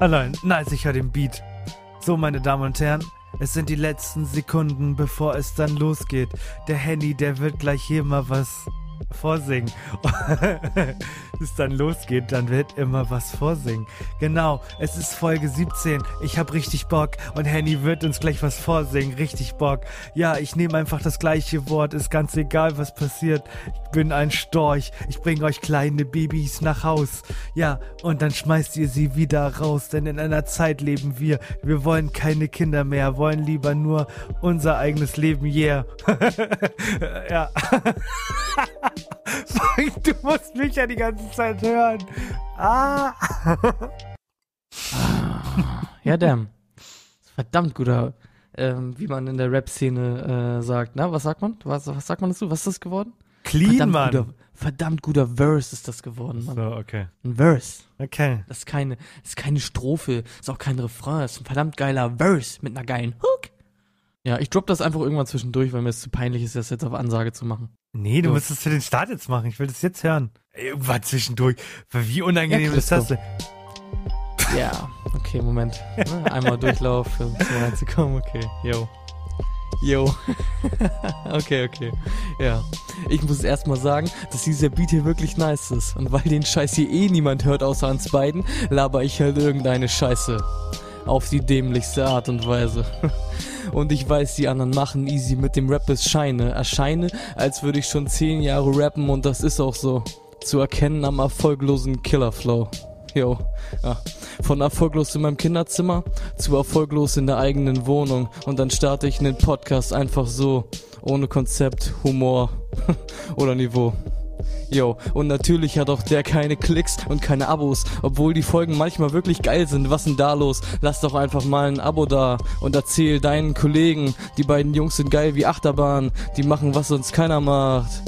Allein, nice, ich höre den Beat. So, meine Damen und Herren, es sind die letzten Sekunden, bevor es dann losgeht. Der Henny, der wird gleich hier mal was vorsingen. es dann losgeht, dann wird immer was vorsingen. Genau, es ist Folge 17. Ich hab richtig Bock und Henny wird uns gleich was vorsingen. Richtig Bock. Ja, ich nehme einfach das gleiche Wort. Ist ganz egal, was passiert. Ich bin ein Storch. Ich bringe euch kleine Babys nach Haus. Ja, und dann schmeißt ihr sie wieder raus, denn in einer Zeit leben wir. Wir wollen keine Kinder mehr, wollen lieber nur unser eigenes Leben. Yeah. ja. du musst mich ja die ganze Zeit hören. Ah. Ja, damn. Verdammt guter, ähm, wie man in der Rap-Szene äh, sagt. Na, was sagt man? Was, was sagt man dazu? Was ist das geworden? Clean, verdammt Mann. guter, verdammt guter Verse ist das geworden, Mann. So, okay. Ein Verse. Okay. Das ist keine, das ist keine Strophe, ist auch kein Refrain, das ist ein verdammt geiler Verse mit einer geilen Hook. Ja, ich drop das einfach irgendwann zwischendurch, weil mir es zu peinlich ist, das jetzt auf Ansage zu machen. Nee, du So. musst es für den Start jetzt machen. Ich will das jetzt hören. Irgendwann zwischendurch. Wie unangenehm Ja, ist das denn? Ja, okay, Moment. Ne, Einmal Durchlauf, um reinzukommen, okay. Yo. Yo. okay, okay. Ja. Ich muss erstmal sagen, dass dieser Beat hier wirklich nice ist. Und weil den Scheiß hier eh niemand hört außer uns beiden, laber ich halt irgendeine Scheiße. Auf die dämlichste Art und Weise. Und ich weiß, die anderen machen easy mit dem Rap es Scheine. Erscheine, als würde ich schon zehn Jahre rappen und das ist auch so. Zu erkennen am erfolglosen Killerflow. Yo, ja. Von erfolglos in meinem Kinderzimmer zu erfolglos in der eigenen Wohnung. Und dann starte ich einen Podcast einfach so. Ohne Konzept, Humor oder Niveau. Yo, und natürlich hat auch der keine Klicks und keine Abos, obwohl die Folgen manchmal wirklich geil sind. Was denn da los? Lass doch einfach mal ein Abo da und erzähl deinen Kollegen, die beiden Jungs sind geil wie Achterbahn, die machen was sonst keiner macht.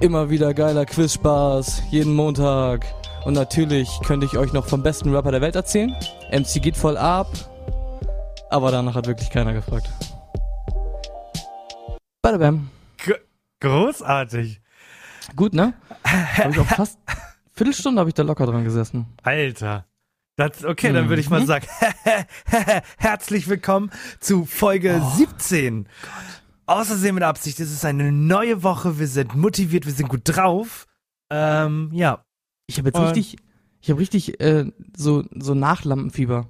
Immer wieder geiler Quizspaß, jeden Montag. Und natürlich könnte ich euch noch vom besten Rapper der Welt erzählen. MC geht voll ab. Aber danach hat wirklich keiner gefragt. Badabam. G großartig. Gut, ne? Hab ich auch fast Viertelstunde habe ich da locker dran gesessen. Alter. Das, okay, dann würde ich mal Mhm. sagen, herzlich willkommen zu Folge Oh 17. Außersehen mit Absicht, es ist eine neue Woche, wir sind motiviert, wir sind gut drauf. Ähm, ja. Ich habe jetzt Und- richtig, ich habe richtig äh, so so Nachlampenfieber.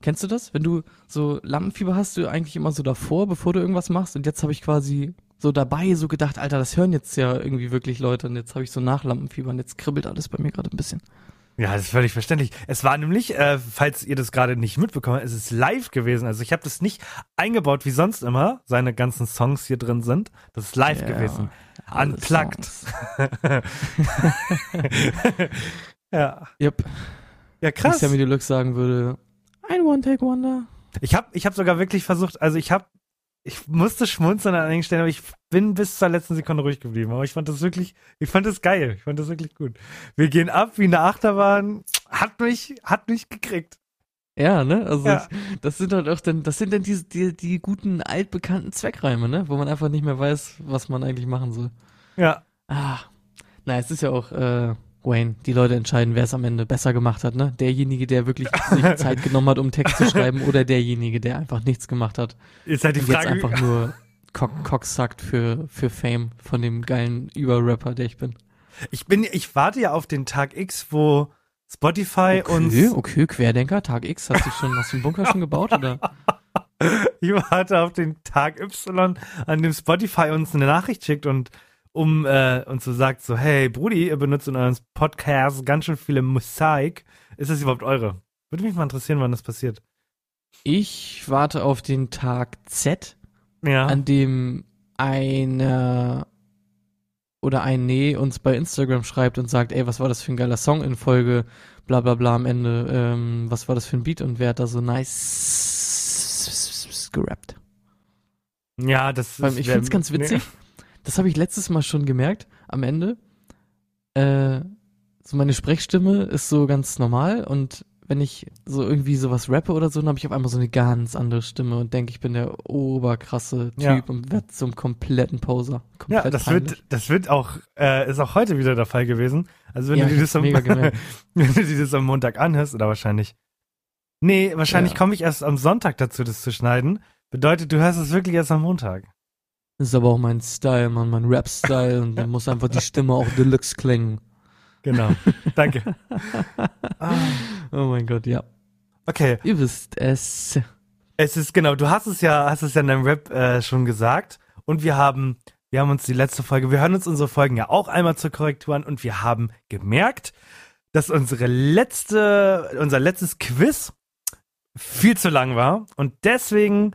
Kennst du das? Wenn du so Lampenfieber hast, du eigentlich immer so davor, bevor du irgendwas machst. Und jetzt habe ich quasi so dabei so gedacht, Alter, das hören jetzt ja irgendwie wirklich Leute. Und jetzt habe ich so Nachlampenfieber und jetzt kribbelt alles bei mir gerade ein bisschen. Ja, das ist völlig verständlich. Es war nämlich, äh, falls ihr das gerade nicht mitbekommen habt, es ist live gewesen. Also ich habe das nicht eingebaut, wie sonst immer seine ganzen Songs hier drin sind. Das ist live Ja, gewesen. Unplugged. Ja. Yep. Ja, Wie krass. Sammy Deluxe sagen würde, ein One-Take-Wonder. Ich habe ich hab sogar wirklich versucht, also ich habe, ich musste schmunzeln an einigen Stellen, aber ich bin bis zur letzten Sekunde ruhig geblieben. Aber ich fand das wirklich, ich fand das geil. Ich fand das wirklich gut. Wir gehen ab wie eine Achterbahn. Hat mich, hat mich gekriegt. Ja, ne? Also Ja. ich, das sind halt auch dann, das sind dann die, die, die guten altbekannten Zweckreime, ne? Wo man einfach nicht mehr weiß, was man eigentlich machen soll. Ja. Ah, na, es ist ja auch, äh, Wayne, die Leute entscheiden, wer es am Ende besser gemacht hat, ne? Derjenige, der wirklich sich Zeit genommen hat, um Text zu schreiben, oder derjenige, der einfach nichts gemacht hat. Ist halt die und jetzt Frage. einfach nur Cock, Cock sagt für, für Fame von dem geilen Überrapper, der ich bin. Ich bin, ich warte ja auf den Tag X, wo Spotify Okay, uns, okay, Querdenker, Tag X, hast du schon, hast du einen Bunker schon gebaut, oder? ich warte auf den Tag Y, an dem Spotify uns eine Nachricht schickt und um äh, uns so sagt so, hey Brudi, ihr benutzt in euren Podcast ganz schön viele Mosaik. Ist das überhaupt eure? Würde mich mal interessieren, wann das passiert. Ich warte auf den Tag Z, Ja. an dem eine oder ein Nee uns bei Instagram schreibt und sagt, ey, was war das für ein geiler Song in Folge, bla bla bla am Ende, ähm, was war das für ein Beat und wer hat da so nice gerappt. Ja, das ist- ich wär- find's ganz witzig. Das habe ich letztes Mal schon gemerkt, am Ende. Äh, so meine Sprechstimme ist so ganz normal und wenn ich so irgendwie sowas rappe oder so, dann habe ich auf einmal so eine ganz andere Stimme und denke, ich bin der oberkrasse Typ Ja. und werde zum kompletten Poser. Komplett Ja, das peinlich. wird, das wird auch, äh, ist auch heute wieder der Fall gewesen. Also wenn Ja, du dir das am, wenn du dir das am Montag anhörst, oder wahrscheinlich. Nee, wahrscheinlich Ja. komme ich erst am Sonntag dazu, das zu schneiden. Bedeutet, du hörst es wirklich erst am Montag. Das ist aber auch mein Style, Mann, mein Rap-Style und dann muss einfach die Stimme auch Deluxe klingen. Genau. Danke. Ah, Oh mein Gott, ja. okay. Ihr wisst es. Es ist genau, du hast es ja, hast es ja in deinem Rap äh, schon gesagt. Und wir haben, wir haben uns die letzte Folge, wir hören uns unsere Folgen ja auch einmal zur Korrektur an und wir haben gemerkt, dass unsere letzte, unser letztes Quiz viel zu lang war. Und deswegen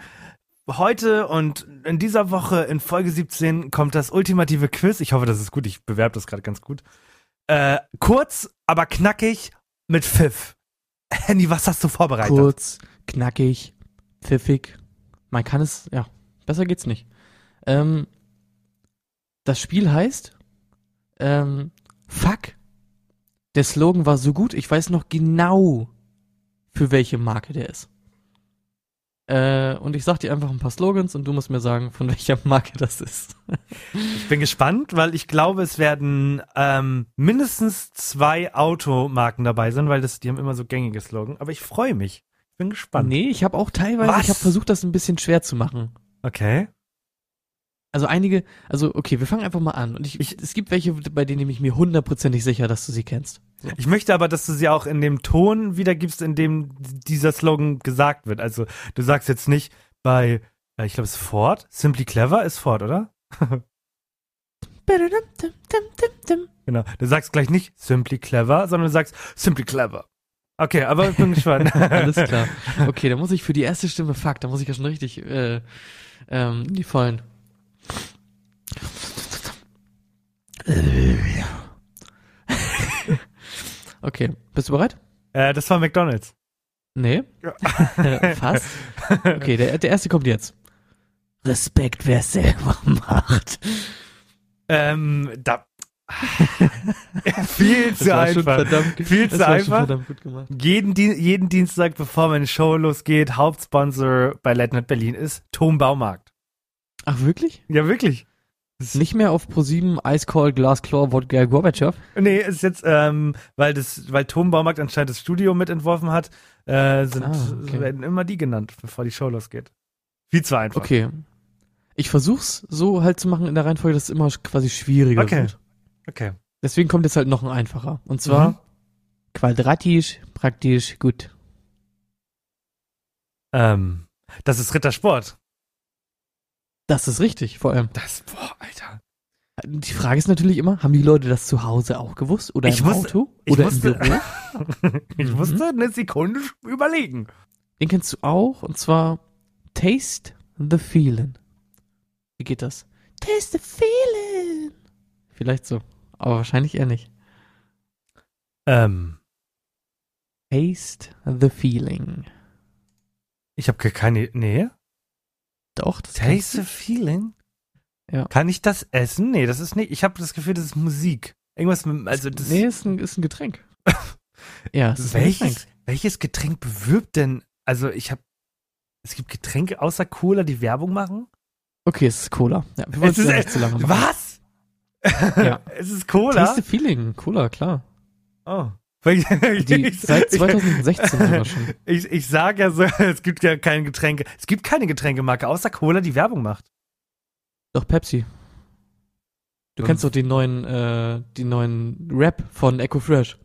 heute und in dieser Woche in Folge 17 kommt das ultimative Quiz. Ich hoffe, das ist gut. Ich bewerbe das gerade ganz gut. Äh, kurz, aber knackig mit Pfiff. Handy, was hast du vorbereitet? Kurz, knackig, pfiffig. Man kann es, ja, besser geht's nicht. Ähm, das Spiel heißt, ähm, fuck. Der Slogan war so gut, ich weiß noch genau, für welche Marke der ist. Äh, und ich sag dir einfach ein paar Slogans und du musst mir sagen, von welcher Marke das ist. Ich bin gespannt, weil ich glaube, es werden ähm, mindestens zwei Automarken dabei sein, weil das, die haben immer so gängige Slogan. Aber ich freue mich. Ich bin gespannt. Nee, ich habe auch teilweise, Was? ich habe versucht, das ein bisschen schwer zu machen. Okay. Also einige, also okay, wir fangen einfach mal an. Und ich, Ich- es gibt welche, bei denen ich mir hundertprozentig sicher, dass du sie kennst. So. Ich möchte aber, dass du sie auch in dem Ton wiedergibst, in dem dieser Slogan gesagt wird. Also du sagst jetzt nicht bei, äh, ich glaube, es ist Ford. Simply Clever ist Ford, oder? Genau. Du sagst gleich nicht Simply Clever, sondern du sagst Simply Clever. Okay, aber ich bin gespannt. Alles klar. Okay, da muss ich für die erste Stimme, fuck, da muss ich ja schon richtig äh, ähm, die Vollen. Okay, bist du bereit? Äh, das war McDonalds. Nee. Fast. Okay, der, der erste kommt jetzt. Respekt, wer selber macht. Ähm, da. Viel zu einfach. verdammt, Viel zu einfach. Jeden, Dien- jeden Dienstag, bevor meine Show losgeht, Hauptsponsor bei Night Berlin ist Tom Baumarkt. Ach, wirklich? Ja, wirklich. Nicht mehr auf Pro7 Ice Cold Glass Claw Wodka Gorbatschow? Nee, ist jetzt, ähm, weil das, weil Tom Baumarkt anscheinend das Studio mitentworfen hat, äh, sind, Ah, okay. werden immer die genannt, bevor die Show losgeht. Viel zu einfach. Okay. Ich versuch's so halt zu machen in der Reihenfolge, dass es immer quasi schwieriger Okay. wird. Okay. Deswegen kommt jetzt halt noch ein einfacher. Und zwar Mhm. quadratisch, praktisch, gut. Ähm, das ist Rittersport. Das ist richtig, vor allem. Das, boah, Alter. Die Frage ist natürlich immer, haben die Leute das zu Hause auch gewusst? Oder Ich im wusste- Auto? ich Oder wusste- im Büro? ich Mhm. musste eine Sekunde überlegen. Den kennst du auch, und zwar Taste the Feeling. Wie geht das? Taste the Feeling. Vielleicht so, aber wahrscheinlich eher nicht. Ähm, Taste the Feeling. ich habe keine, nee. Doch, das Taste the feeling? Ja. Kann ich das essen? Nee, das ist nicht. Ich habe das Gefühl, das ist Musik. Irgendwas mit, also das. Nee, ist ein, ist ein Getränk. ja, es ist ein welches, Getränk. welches Getränk bewirbt denn? Also ich habe. Es gibt Getränke außer Cola, die Werbung machen? Okay, es ist Cola. Ja, wir Es ist ja nicht zu lange machen. Was? Ja. es ist Cola? Taste Feeling, Cola, klar. Oh. Die, seit 2016 sogar schon. Ich, ich sage ja so, es gibt ja keine Getränke. Es gibt keine Getränkemarke außer Cola, die Werbung macht. Doch, Pepsi. Du Und- kennst doch den neuen, äh, den neuen Rap von Echo Fresh.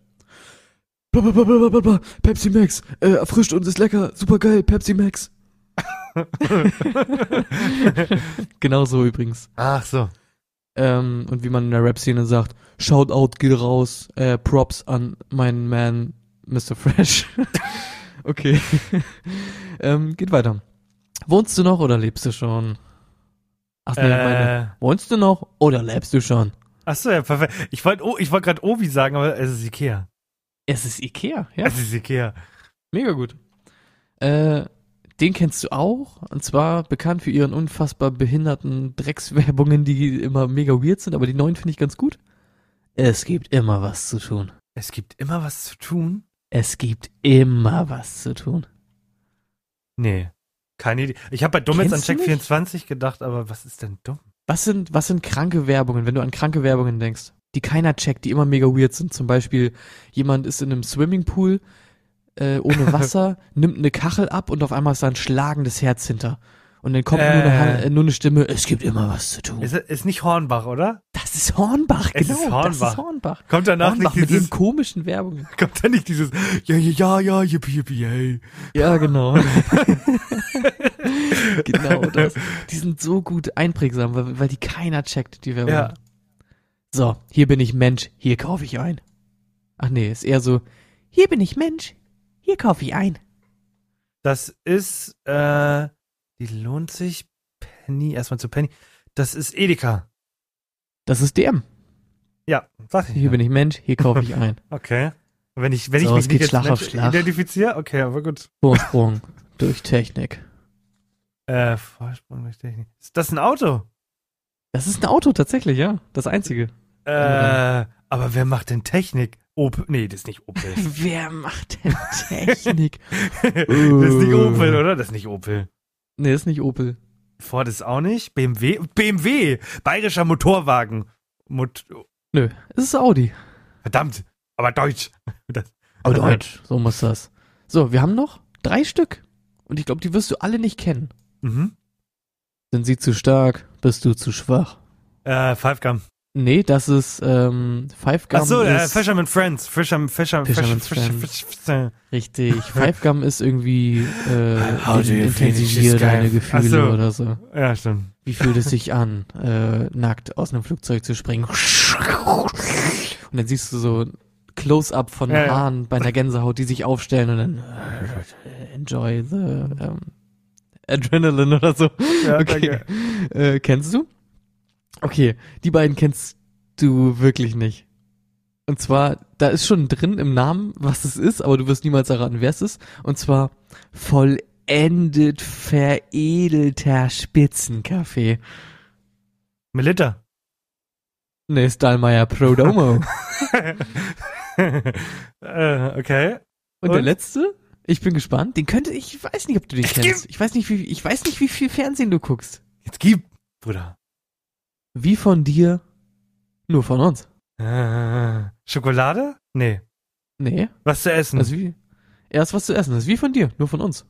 Bla, bla, bla, bla, bla, bla. Pepsi Max, äh, erfrischt und ist lecker, super geil, Pepsi Max. genau so übrigens. Ach so. Ähm, und wie man in der Rap-Szene sagt, Shoutout geht raus, äh, Props an meinen Man Mr. Fresh. okay. ähm, geht weiter. Wohnst du noch oder lebst du schon? Ach nee, meine. Äh, Wohnst du noch oder lebst du schon? Achso, ja, perfekt. Ich wollte oh, ich wollte gerade Obi sagen, aber es ist Ikea. Es ist Ikea, ja. Es ist Ikea. Mega gut. Äh, den kennst du auch. Und zwar bekannt für ihren unfassbar behinderten Dreckswerbungen, die immer mega weird sind, aber die neuen finde ich ganz gut. Es gibt immer was zu tun. Es gibt immer was zu tun. Es gibt immer was zu tun. Nee. Keine Idee. Ich habe bei Dumm jetzt an Kennst du Check nicht? 24 gedacht, aber was ist denn dumm? Was sind, was sind kranke Werbungen, wenn du an kranke Werbungen denkst, die keiner checkt, die immer mega weird sind? Zum Beispiel, jemand ist in einem Swimmingpool äh, ohne Wasser, nimmt eine Kachel ab und auf einmal ist da ein schlagendes Herz hinter. Und dann kommt nur, eine, Äh. Äh, nur eine Stimme, es gibt immer was zu tun. Ist, ist nicht Hornbach, oder? Das ist Hornbach, Es genau. ist Das Hornbach. ist Hornbach. Kommt danach Hornbach nicht mit dieses, ihren komischen Werbungen. kommt da nicht dieses, ja, ja, ja, ja, yippie, yippie, yay. Ja, genau. genau das. Die sind so gut einprägsam, weil, weil die keiner checkt, die Werbung. Ja. So, hier bin ich Mensch, hier kaufe ich ein. Ach nee, ist eher so, hier bin ich Mensch, hier kaufe ich ein. Das ist, äh, die lohnt sich. Penny, erstmal zu Penny. Das ist Edeka. Das ist DM. Ja, sag ich. Hier bin ich Mensch, hier kaufe ich ein. Okay. Wenn ich, wenn So, ich mich geht Schlag auf Schlag. identifiziere, okay, aber gut. Vorsprung durch Technik. Äh, Vorsprung durch Technik. Ist das ein Auto? Das ist ein Auto tatsächlich, ja. Das einzige. Äh, aber wer macht denn Technik? Opel? Nee, das ist nicht Opel. Wer macht denn Technik? das ist nicht Opel, oder? Das ist nicht Opel. nee, ist nicht Opel. Ford ist auch nicht. BMW? BMW! Bayerischer Motorwagen. Mot Nö, es ist Audi. Verdammt, aber Deutsch. Das, Aber Deutsch, so muss das. So, wir haben noch drei Stück. Und ich glaube, die wirst du alle nicht kennen. Mhm. Sind sie zu stark, bist du zu schwach. Äh, Five Gum. Nee, das ist ähm, Five Gum. Achso, äh, Fisherman Friends. Fisherman, Fisherman, Fisherman Fisherman, Friends. Fisherman, Richtig. Five Gum ist irgendwie äh, How do you intensiviere deine. Gefühle so. oder so. Ja, stimmt. Wie fühlt es sich an, äh, nackt aus einem Flugzeug zu springen? Und dann siehst du so ein Close-up von Ja, ja. Haaren bei einer Gänsehaut, die sich aufstellen und dann äh, enjoy the ähm, Adrenaline oder so. Ja, Okay. Äh, kennst du? Okay, die beiden kennst du wirklich nicht. Und zwar, da ist schon drin im Namen, was es ist, aber du wirst niemals erraten, wer es ist. Und zwar vollendet veredelter Spitzenkaffee. Melitta. Ne, Stahlmeier Prodomo. äh, okay. Und, der Und? letzte? Ich bin gespannt. Den könnte ich weiß nicht, ob du den kennst. Ich weiß nicht, wie ich weiß nicht, wie viel Fernsehen du guckst. Jetzt gib, Bruder. Wie von dir, nur von uns. Äh, Schokolade? Nee. Nee, Was zu essen? also wie erst was zu essen, das ist wie von dir, nur von uns.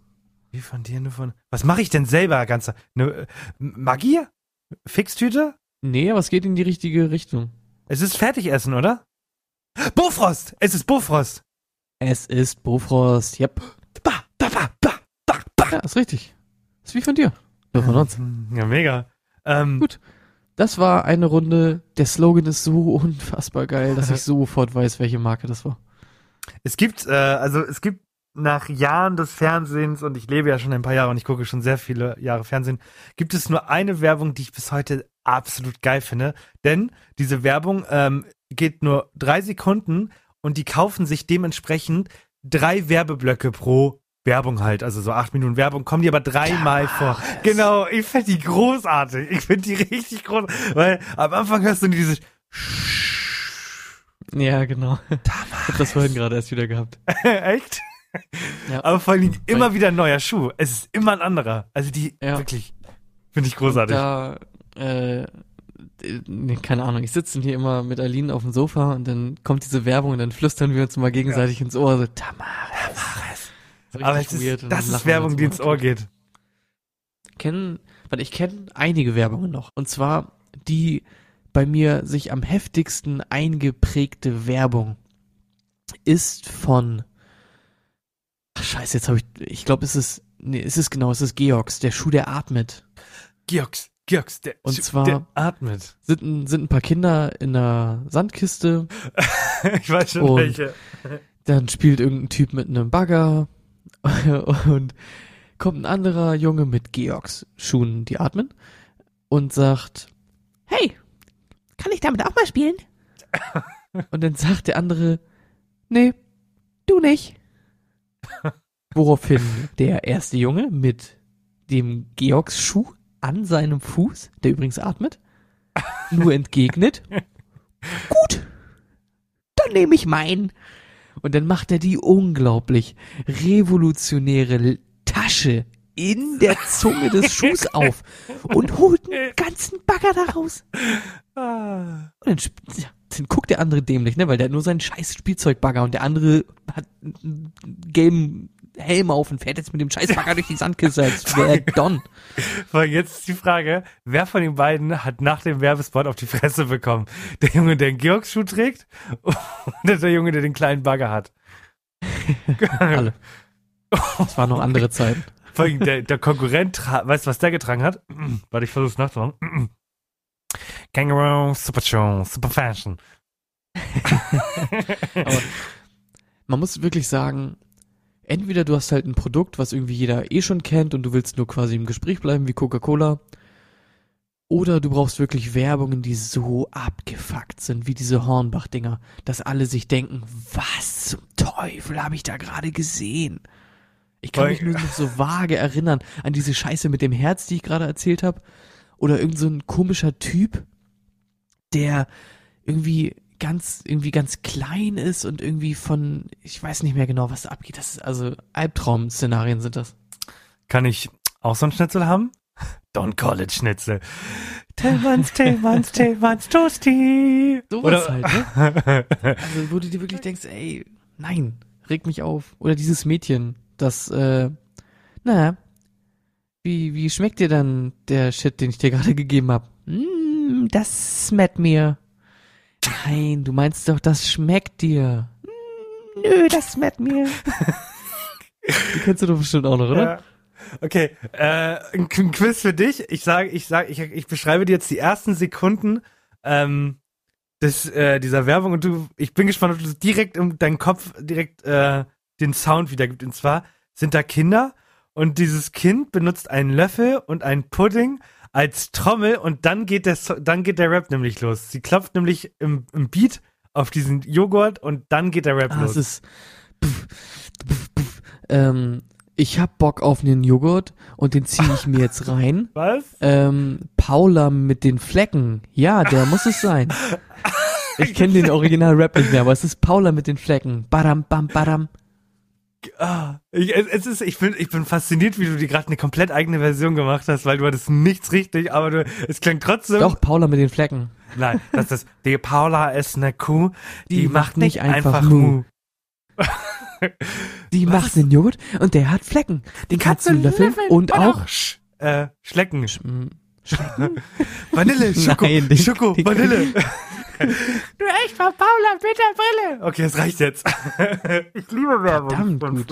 Wie von dir, nur von. Was mache ich denn selber ganze? Ne, Magie? Fixtüte? Nee, aber es geht in die richtige Richtung. Es ist Fertigessen, oder? Bofrost! Es ist Bofrost! Es ist Bofrost. Yep. Ba, ba, ba, ba, ba, ba. Ja, ist richtig. Ist wie von dir. Nur von uns. Ja, mega. Ähm, Gut. Das war eine Runde. Der Slogan ist so unfassbar geil, dass ich sofort weiß, welche Marke das war. Es gibt, äh, also es gibt nach Jahren des Fernsehens, und ich lebe ja schon ein paar Jahre und ich gucke schon sehr viele Jahre Fernsehen, gibt es nur eine Werbung, die ich bis heute absolut geil finde. Denn diese Werbung ähm, geht nur drei Sekunden und die kaufen sich dementsprechend drei Werbeblöcke pro Werbung halt. Also so acht Minuten Werbung, kommen die aber dreimal vor. Genau, ich finde die großartig. Ich finde die richtig groß, weil am Anfang hörst du dieses Ja, genau. Ich hab das vorhin gerade erst wieder gehabt. Echt? Ja. Aber vor allem immer wieder ein neuer Schuh. Es ist immer ein anderer. Also die Ja. wirklich finde ich großartig. Da, äh, nee, keine Ahnung, ich sitze hier immer mit Aline auf dem Sofa und dann kommt diese Werbung und dann flüstern wir uns mal gegenseitig ins Ohr, so Tamares. So Aber es ist, das ist Werbung, die ins. Ohr geht. kennen, weil ich kenne einige Werbungen noch. Und zwar die bei mir sich am heftigsten eingeprägte Werbung ist von Ach, Scheiße, jetzt habe ich ich glaube, es ist nee, es ist genau, es ist Georgs, der Schuh, der atmet. Georgs, Georgs, der, Und Schuh- zwar- der atmet. Sind ein, sind ein paar Kinder in einer Sandkiste, ich weiß schon Und- welche. dann spielt irgendein Typ mit einem Bagger und kommt ein anderer Junge mit Georgs Schuhen, die atmen und sagt, hey, kann ich damit auch mal spielen? Und dann sagt der andere, nee, du nicht. Woraufhin der erste Junge mit dem Georgsschuh an seinem Fuß, der übrigens atmet, nur entgegnet, gut, dann nehme ich meinen. Und dann macht er die unglaublich revolutionäre Tasche in der Zunge des Schuhs auf und holt einen ganzen Bagger daraus. Ah. Und dann, dann guckt der andere dämlich, ne, weil der hat nur seinen scheiß Spielzeugbagger und der andere hat einen gelben Helm auf und fährt jetzt mit dem scheiß Bagger durch die Sandkiste, als wäre Don. Jetzt ist die Frage, wer von den beiden hat nach dem Werbespot auf die Fresse bekommen? Der Junge, der einen Georgsschuh trägt oder der Junge, der den kleinen Bagger hat? Alle. Es waren noch andere Zeiten. Vor allem der, der Konkurrent, weißt du, was der getragen hat? Warte, ich versuch's nachzumachen. Kangaroo, Super Show, Super Fashion. Man muss wirklich sagen, entweder du hast halt ein Produkt, was irgendwie jeder eh schon kennt und du willst nur quasi im Gespräch bleiben wie Coca-Cola. Oder du brauchst wirklich Werbungen, die so abgefuckt sind, wie diese Hornbach-Dinger, dass alle sich denken, was zum Teufel habe ich da gerade gesehen? Ich kann mich nur noch so vage erinnern an diese Scheiße mit dem Herz, die ich gerade erzählt habe. Oder irgend so ein komischer Typ, der irgendwie ganz, irgendwie ganz klein ist und irgendwie von, ich weiß nicht mehr genau, was da abgeht. Das ist also Albtraum-Szenarien sind das. Kann ich auch so ein Schnitzel haben? Don't call it Schnitzel. Tellmanns, Tellmanns, Tellmanns, Toasty. Sowas halt, ne? Also, wo du dir wirklich denkst, ey, nein, reg mich auf. Oder dieses Mädchen, das, äh, naja, wie, wie schmeckt dir dann der Shit, den ich dir gerade gegeben hab? Mm, das schmeckt mir. Nein, du meinst doch, das schmeckt dir. Mm, nö, das schmeckt mir. Die kennst du doch bestimmt auch noch, oder? Ja. Okay, äh, ein Qu- ein Quiz für dich. Ich sage, ich sage, ich, ich beschreibe dir jetzt die ersten Sekunden ähm, des, äh, dieser Werbung und du, ich bin gespannt, ob du direkt in deinen Kopf direkt äh, den Sound wiedergibt. Und zwar sind da Kinder und dieses Kind benutzt einen Löffel und einen Pudding als Trommel und dann geht der, dann geht der Rap nämlich los. Sie klopft nämlich im, im Beat auf diesen Joghurt und dann geht der Rap Ah, los. es ist. Pff, pff, pff, ähm, ich hab Bock auf einen Joghurt und den ziehe ich mir jetzt rein. Was? Ähm, Paula mit den Flecken. Ja, der muss es sein. Ich kenne den Original-Rap nicht mehr, aber es ist Paula mit den Flecken. Badam, bam, badam. Ah, ich, es, es ist, ich bin, ich bin fasziniert, wie du dir gerade eine komplett eigene Version gemacht hast, weil du hattest nichts richtig, aber du, es klang trotzdem. Doch, Paula mit den Flecken. Nein, das ist, die Paula ist eine Kuh, die, Die macht nicht einfach, einfach Mu. Die Was? macht den Joghurt und der hat Flecken. Den kannst du löffeln und auch Sch, äh, Schlecken. Sch- m, Vanille, Schoko, Nein, den- Schoko, den- Vanille. du echt von Paula mit der Brille. Okay, es reicht jetzt. ich liebe Werbung verdammt von gut.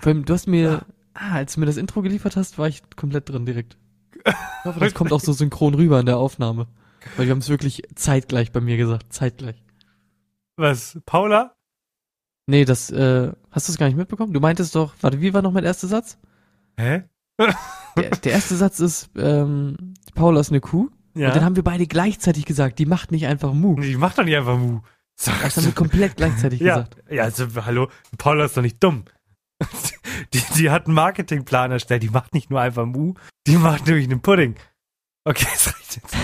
Vor allem, du hast mir, ah, als du mir das Intro geliefert hast, war ich komplett drin direkt. Ich hoffe, das kommt auch so synchron rüber in der Aufnahme. Weil wir haben es wirklich zeitgleich bei mir gesagt. Zeitgleich. Was, Paula? Nee, das, äh, hast du es gar nicht mitbekommen? Du meintest doch, warte, wie war noch mein erster Satz? Hä? Der, der erste Satz ist, ähm, Paula ist eine Kuh. Ja. Und dann haben wir beide gleichzeitig gesagt, die macht nicht einfach Mu. die macht doch nicht einfach Mu. Sag Das haben wir komplett gleichzeitig Ja, gesagt. ja, also hallo, Paula ist doch nicht dumm. Die, die hat einen Marketingplan erstellt, die macht nicht nur einfach Mu, die macht nämlich einen Pudding. Okay, das reicht jetzt.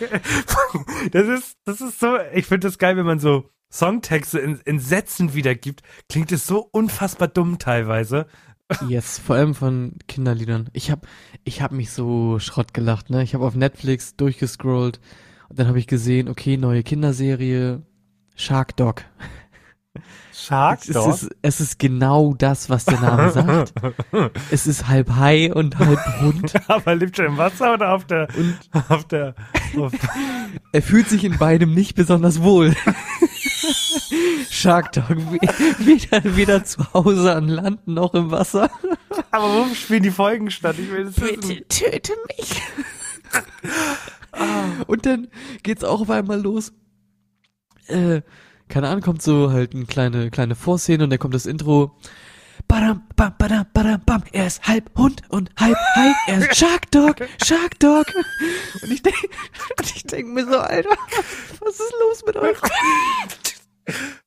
das ist, das ist so, ich finde das geil, wenn man so Songtexte in, in Sätzen wiedergibt, klingt es so unfassbar dumm teilweise. Yes, vor allem von Kinderliedern. Ich hab, ich hab mich so Schrott gelacht, ne? Ich habe auf Netflix durchgescrollt und dann habe ich gesehen, okay, neue Kinderserie, Shark Dog. Shark Es ist, es ist genau das, was der Name sagt. Es ist halb Hai und halb Hund. Aber lebt schon im Wasser oder auf der, Und auf der, auf, er fühlt sich in beidem nicht besonders wohl. Shark Dog, we- weder, weder zu Hause an Land noch im Wasser. aber wo spielen die Folgen statt? Ich will das wissen. Bitte töte mich. Und dann geht's auch auf einmal los. Äh, keine Ahnung, kommt so halt eine kleine, kleine Vorszene und dann kommt das Intro. badam, bam, badam, badam, bam. Er ist halb Hund und halb Hai. Er ist Shark Dog, Shark Dog. Und ich denke, und ich denk mir so, Alter, was ist los mit euch?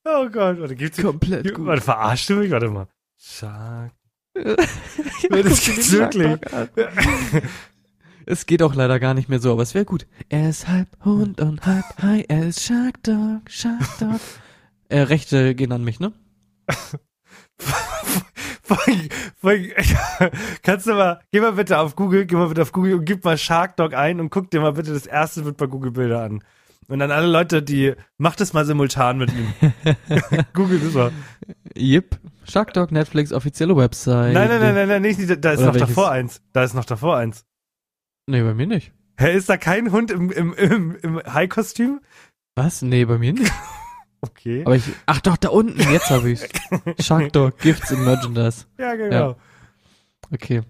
Oh Gott, warte, gibt's Komplett gut. Warte, verarscht du mich? Warte mal. Shark. Das gibt's wirklich. Es geht auch leider gar nicht mehr so, aber es wäre gut. Er ist halb Hund und halb Hai. Er ist Shark Dog, Shark Dog. Äh, Rechte gehen an mich, ne? Kannst du mal, geh mal bitte auf Google, geh mal bitte auf Google und gib mal Shark Dog ein und guck dir mal bitte das erste Bild bei Google Bilder an. Und dann alle Leute, die, macht das mal simultan mit ihm. Google das mal. Yep. Shark Dog Netflix offizielle Website. Nein, nein, nein, nein, nein, nicht, da ist Oder noch welches? davor eins. Da ist noch davor eins. Nee, bei mir nicht. Hä, ist da kein Hund im, im, im, im High-Kostüm? Was? Nee, bei mir nicht. Okay. Aber ich, ach doch, da unten, jetzt habe ich's. Shark Dog Gifts in Merchandise. ja, genau. Okay.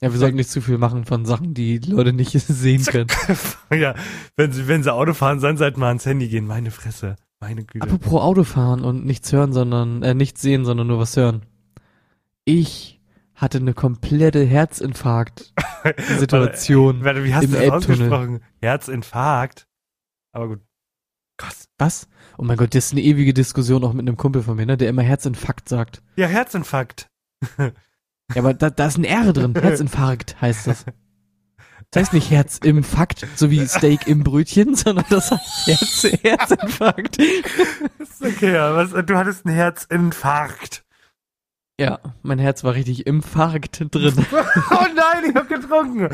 Ja, wir sollten nicht zu viel machen von Sachen, die Leute nicht sehen können. Ja, wenn sie, wenn sie Auto fahren, dann seid mal ans Handy gehen. Meine Fresse. Meine Güte. Apropos Autofahren und nichts hören, sondern, äh, nichts sehen, sondern nur was hören. Ich hatte eine komplette Herzinfarkt-Situation. Warte, wie hast du das ausgesprochen? Herzinfarkt. Aber gut. Gott. Was? Oh mein Gott, das ist eine ewige Diskussion auch mit einem Kumpel von mir, ne, der immer Herzinfarkt sagt. Ja, Herzinfarkt. Ja, aber da, da ist ein R drin. Herzinfarkt heißt das. Das heißt nicht Herz im Fakt, so wie Steak im Brötchen, sondern das heißt Herz, Herzinfarkt. Ist okay, ja. Was, du hattest einen Herzinfarkt. Ja, mein Herz war richtig im Farkt drin. oh nein, ich hab getrunken.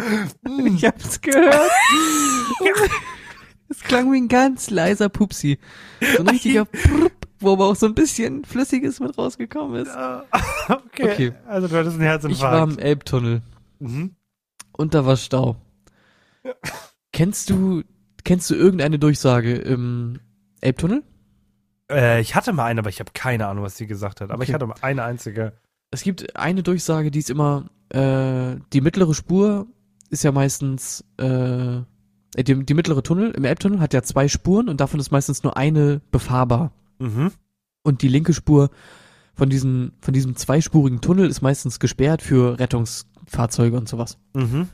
Hm. Ich hab's gehört. Es klang wie ein ganz leiser Pupsi. So ein richtiger Prupp, wo aber auch so ein bisschen Flüssiges mit rausgekommen ist. okay. Okay. Also du hattest einen Ich war im Herzinfarkt. Elbtunnel mhm. und da war Stau. Kennst du, kennst du irgendeine Durchsage im Elbtunnel? äh, ich hatte mal eine, aber ich habe keine Ahnung, was sie gesagt hat. Aber ich Okay. hatte mal eine einzige. Es gibt eine Durchsage, die ist immer, äh, die mittlere Spur ist ja meistens, äh, äh, die, die mittlere Tunnel im Elbtunnel hat ja zwei Spuren und davon ist meistens nur eine befahrbar. Mhm. Und die linke Spur von diesen, von diesem zweispurigen Tunnel ist meistens gesperrt für Rettungsfahrzeuge und sowas. Mhm.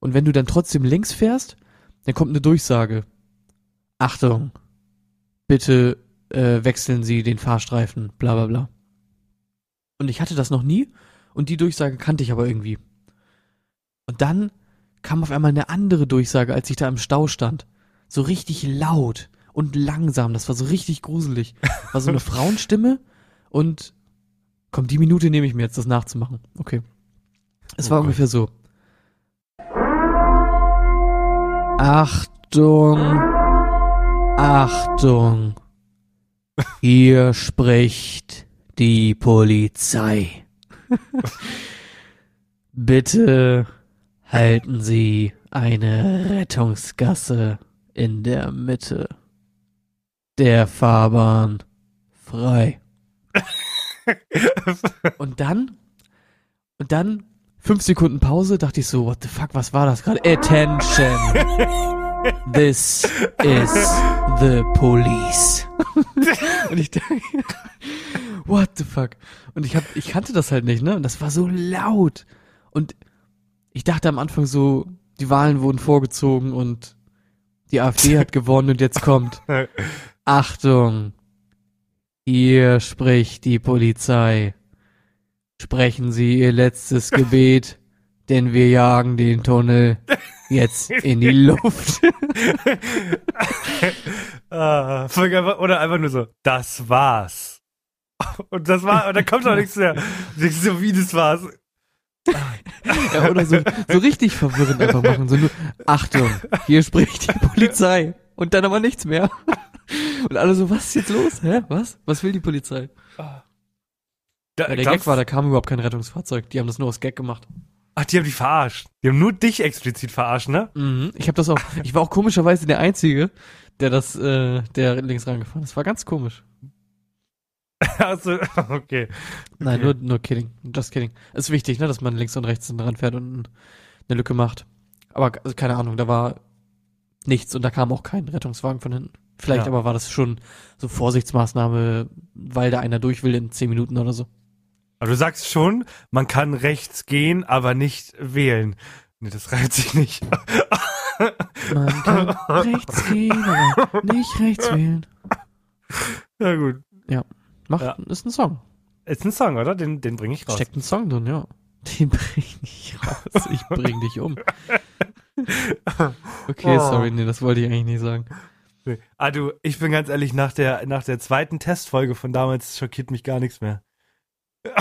Und wenn du dann trotzdem links fährst, dann kommt eine Durchsage. Achtung, bitte äh, wechseln Sie den Fahrstreifen, bla bla bla. Und ich hatte das noch nie und die Durchsage kannte ich aber irgendwie. Und dann kam auf einmal eine andere Durchsage, als ich da im Stau stand. So richtig laut und langsam, das war so richtig gruselig. War so eine Frauenstimme und komm, die Minute nehme ich mir jetzt, das nachzumachen. Okay. Es Oh war Gott. ungefähr so. Achtung, Achtung, hier spricht die Polizei. Bitte halten Sie eine Rettungsgasse in der Mitte der Fahrbahn frei. Und dann, und dann, fünf Sekunden Pause, dachte ich so, what the fuck, was war das gerade? Attention! This is the police. und ich dachte, what the fuck? Und ich hab, ich kannte das halt nicht, ne? Und das war so laut. Und ich dachte am Anfang so, die Wahlen wurden vorgezogen und die AfD hat gewonnen und jetzt kommt, Achtung, hier spricht die Polizei. Sprechen Sie Ihr letztes Gebet, denn wir jagen den Tunnel jetzt in die Luft. Ah, oder einfach nur so, das war's. Und das war, und dann kommt auch nichts mehr. So, wie das war's. Ja, oder so, so richtig verwirrend einfach machen. So nur, Achtung, hier spricht die Polizei. Und dann aber nichts mehr. Und alle so, was ist jetzt los? Hä? Was? Was will die Polizei? Da, Ja, der Gag war, da kam überhaupt kein Rettungsfahrzeug. Die haben das nur aus Gag gemacht. Ach, die haben die verarscht. Die haben nur dich explizit verarscht, ne? Mhm. Ich habe das auch, ich war auch komischerweise der Einzige, der das, äh, der links rangefahren ist. War ganz komisch. Also, okay. Nein, Okay. nur, nur kidding. Just kidding. Ist wichtig, ne, dass man links und rechts dran fährt und eine Lücke macht. Aber also, keine Ahnung, da war nichts und da kam auch kein Rettungswagen von hinten. Vielleicht Ja. aber war das schon so Vorsichtsmaßnahme, weil da einer durch will in zehn Minuten oder so. Aber du sagst schon, man kann rechts gehen, aber nicht wählen. Nee, das reimt sich nicht. Man kann rechts gehen, aber nicht rechts wählen. Ja, gut. Macht, Ja. ist ein Song. Ist ein Song, oder? Den, den bringe ich raus. Steckt ein Song drin, ja. Den bring ich raus. Ich bring dich um. Okay, Oh. sorry, nee, das wollte ich eigentlich nicht sagen. Ah, du, ich bin ganz ehrlich, nach der, nach der zweiten Testfolge von damals schockiert mich gar nichts mehr.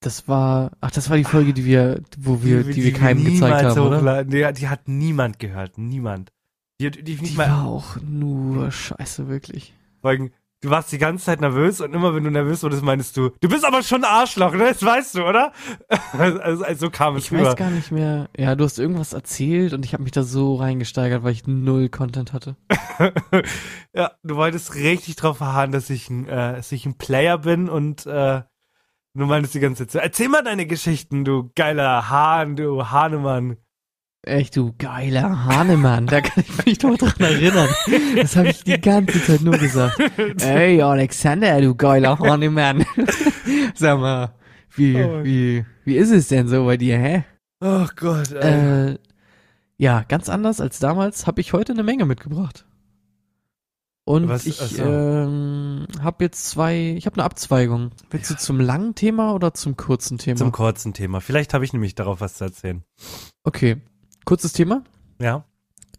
Das war, ach, das war die Folge, die wir, wo wir, die, wir keinem gezeigt niemals haben, oder? Die, die hat niemand gehört. Niemand. Die, hat- die, Die mal war auch nur scheiße, wirklich. Folgen. Du warst die ganze Zeit nervös und immer wenn du nervös wurdest, meinst du, du bist aber schon ein Arschloch, ne? Das weißt du, oder? Also, also, so kam es Ich rüber. weiß gar nicht mehr. Ja, du hast irgendwas erzählt und ich habe mich da so reingesteigert, weil ich null Content hatte. ja, du wolltest richtig drauf verharren, dass ich ein, äh, dass ich ein Player bin und äh, du meinst die ganze Zeit so, erzähl mal deine Geschichten, du geiler Hahn, du Hahnemann. Echt, du geiler Hahnemann, da kann ich mich noch dran erinnern. Das habe ich die ganze Zeit nur gesagt. Ey, Alexander, du geiler Hahnemann. Sag mal, wie, Oh. wie, wie ist es denn so bei dir, hä? Oh Gott, ey. Äh, ja, ganz anders als damals habe ich heute eine Menge mitgebracht. Und Was- ich ach so. ähm, habe jetzt zwei, ich habe eine Abzweigung. Willst du zum langen Thema oder zum kurzen Thema? Zum kurzen Thema. Vielleicht habe ich nämlich darauf was zu erzählen. okay, kurzes Thema. Ja.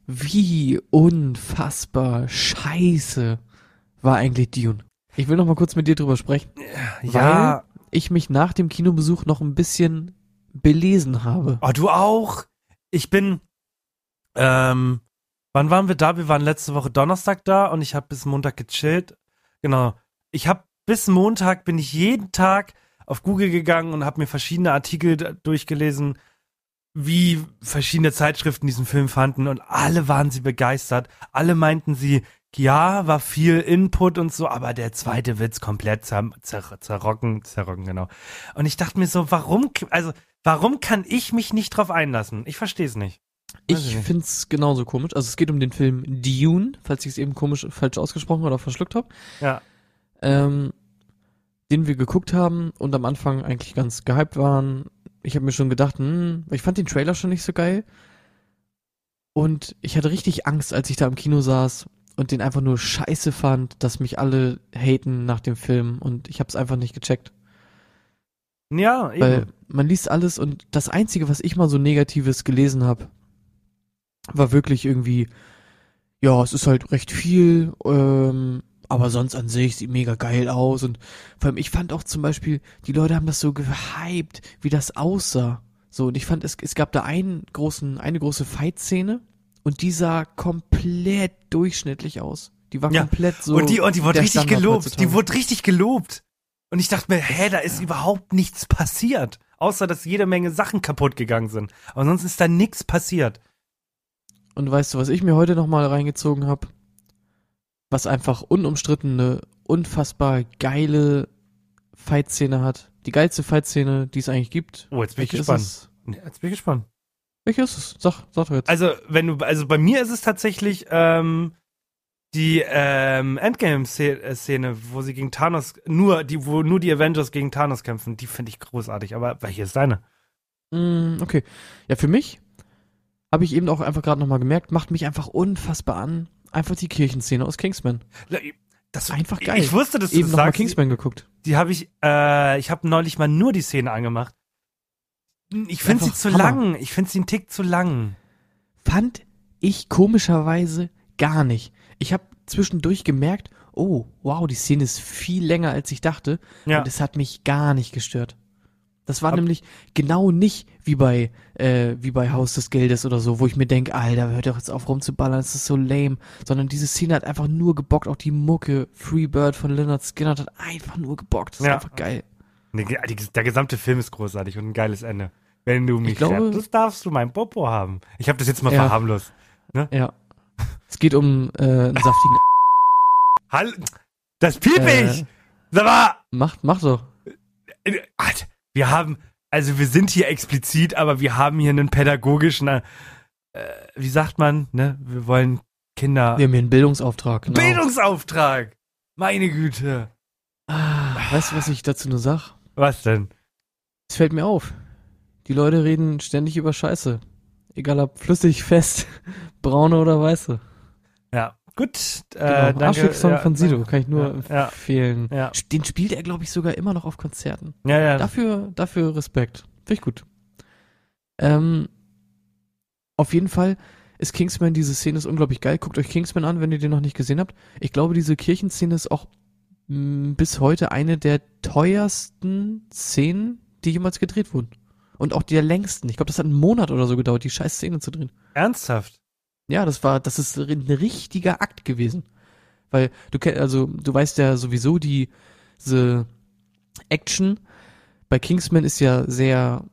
Wie unfassbar scheiße war eigentlich Dune. Ich will noch mal kurz mit dir drüber sprechen. Ja. Ich mich nach dem Kinobesuch noch ein bisschen belesen habe. Oh, du auch. Ich bin, ähm, wann waren wir da? Wir waren letzte Woche Donnerstag da und ich habe bis Montag gechillt. Genau. Ich habe bis Montag bin ich jeden Tag auf Google gegangen und habe mir verschiedene Artikel durchgelesen, wie verschiedene Zeitschriften diesen Film fanden und alle waren sie begeistert. Alle meinten sie, ja, war viel Input und so, aber der zweite Witz komplett zer zer zerrocken, zerrocken, genau. Und ich dachte mir so, warum, also, warum kann ich mich nicht drauf einlassen? Ich verstehe es nicht. Weiß ich nicht. find's genauso komisch. Also es geht um den Film Dune, falls ich es eben komisch falsch ausgesprochen oder verschluckt habe. Ja. Ähm, den wir geguckt haben und am Anfang eigentlich ganz gehypt waren. Ich habe mir schon gedacht, hm, ich fand den Trailer schon nicht so geil. Und ich hatte richtig Angst, als ich da im Kino saß und den einfach nur scheiße fand, dass mich alle haten nach dem Film und ich habe es einfach nicht gecheckt. Ja, eben. Weil man liest alles und das Einzige, was ich mal so Negatives gelesen habe, war wirklich irgendwie, ja, es ist halt recht viel, ähm, aber sonst an sich sieht mega geil aus und vor allem, ich fand auch zum Beispiel, die Leute haben das so gehypt, wie das aussah. So, und ich fand, es, es gab da einen großen, eine große Fight-Szene und die sah komplett durchschnittlich aus. Die war Ja, komplett so. und die, und die wurde richtig Standard gelobt. heutzutage. Die wurde richtig gelobt. Und ich dachte mir, hä, da ist überhaupt nichts passiert. Außer, dass jede Menge Sachen kaputt gegangen sind. Aber sonst ist da nichts passiert. Und weißt du, was ich mir heute nochmal reingezogen habe? Was einfach unumstritten eine unfassbar geile Fight-Szene hat. Die geilste Fight-Szene, die es eigentlich gibt. Oh, jetzt bin ich Welche gespannt. es? Nee, Jetzt bin ich gespannt. Welche ist es? Sag, sag doch jetzt. Also, wenn du, also bei mir ist es tatsächlich ähm, die ähm, Endgame-Szene, wo sie gegen Thanos, nur die, wo nur die Avengers gegen Thanos kämpfen, die finde ich großartig. Aber welche ist deine? Mm, okay. Ja, für mich habe ich eben auch einfach gerade nochmal gemerkt, macht mich einfach unfassbar an. Einfach die Kirchenszene aus Kingsman. Das, Einfach geil. Ich wusste, dass du Eben das nochmal. Kingsman geguckt. Die habe ich, äh, ich habe neulich mal nur die Szene angemacht. Ich finde sie zu Hammer. lang. Ich finde sie einen Tick zu lang. Fand ich komischerweise gar nicht. Ich habe zwischendurch gemerkt, oh, wow, die Szene ist viel länger, als ich dachte. Ja. Und es hat mich gar nicht gestört. Das war Ab- nämlich genau nicht wie bei, äh, wie bei Haus des Geldes oder so, wo ich mir denke, Alter, hört doch jetzt auf rumzuballern, das ist so lame. Sondern diese Szene hat einfach nur gebockt, auch die Mucke, Freebird von Leonard Skinner hat einfach nur gebockt. Das ist Ja. einfach geil. Der gesamte Film ist großartig und ein geiles Ende. Wenn du mich glaube- rettest, darfst du mein Popo haben. Ich habe das jetzt mal Ja. verharmlost. Ja. Es geht um äh, einen saftigen. Hall das piep Äh. ich! Sag mal! Macht, mach doch. Äh, Alter, wir haben, also wir sind hier explizit, aber wir haben hier einen pädagogischen, äh, wie sagt man, ne? Wir wollen Kinder. Wir haben hier einen Bildungsauftrag. Genau. Bildungsauftrag! Meine Güte. Ah, weißt du, was ich dazu nur sag? Was denn? Es fällt mir auf. Die Leute reden ständig über Scheiße. Egal ob flüssig, fest, braune oder weiße. Ja, gut. Genau. Äh, danke. Arschfick-Song ja, von Sido, kann ich nur Ja, ja. empfehlen. Ja, Den spielt er, glaube ich, sogar immer noch auf Konzerten. ja, ja. Dafür, dafür Respekt. Finde ich gut. Ähm, auf jeden Fall ist Kingsman, diese Szene ist unglaublich geil. Guckt euch Kingsman an, wenn ihr den noch nicht gesehen habt. Ich glaube, diese Kirchenszene ist auch mh, bis heute eine der teuersten Szenen, die jemals gedreht wurden. Und auch der längsten. Ich glaube, das hat einen Monat oder so gedauert, die scheiß Szene zu drehen. Ernsthaft? Ja, das war, das ist ein richtiger Akt gewesen. Weil du kennst, also du weißt ja sowieso, die, diese Action bei Kingsman ist ja sehr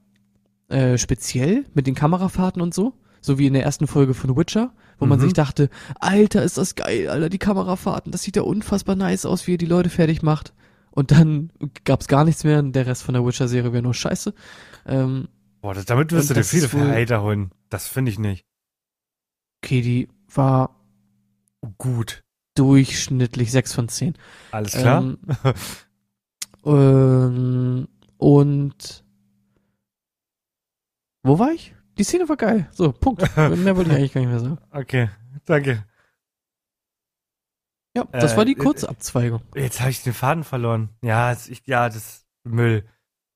äh, speziell mit den Kamerafahrten und so. So wie in der ersten Folge von Witcher, wo man Mhm. sich dachte, Alter, ist das geil, Alter, die Kamerafahrten, das sieht ja unfassbar nice aus, wie er die Leute fertig macht. Und dann gab's gar nichts mehr, und der Rest von der Witcher-Serie wäre nur scheiße. Ähm, Boah, das, damit wirst du dir viele Hater holen. Das finde ich nicht. Okay, die war Gut. durchschnittlich 6 von 10. Alles klar? Ähm, ähm, und wo war ich? Die Szene war geil. So, Punkt. Mehr wollte ich eigentlich gar nicht mehr sagen. okay, danke. Ja, das Äh, war die äh, Kurzabzweigung. Jetzt habe ich den Faden verloren. Ja, es- ich, ja, das ist Müll.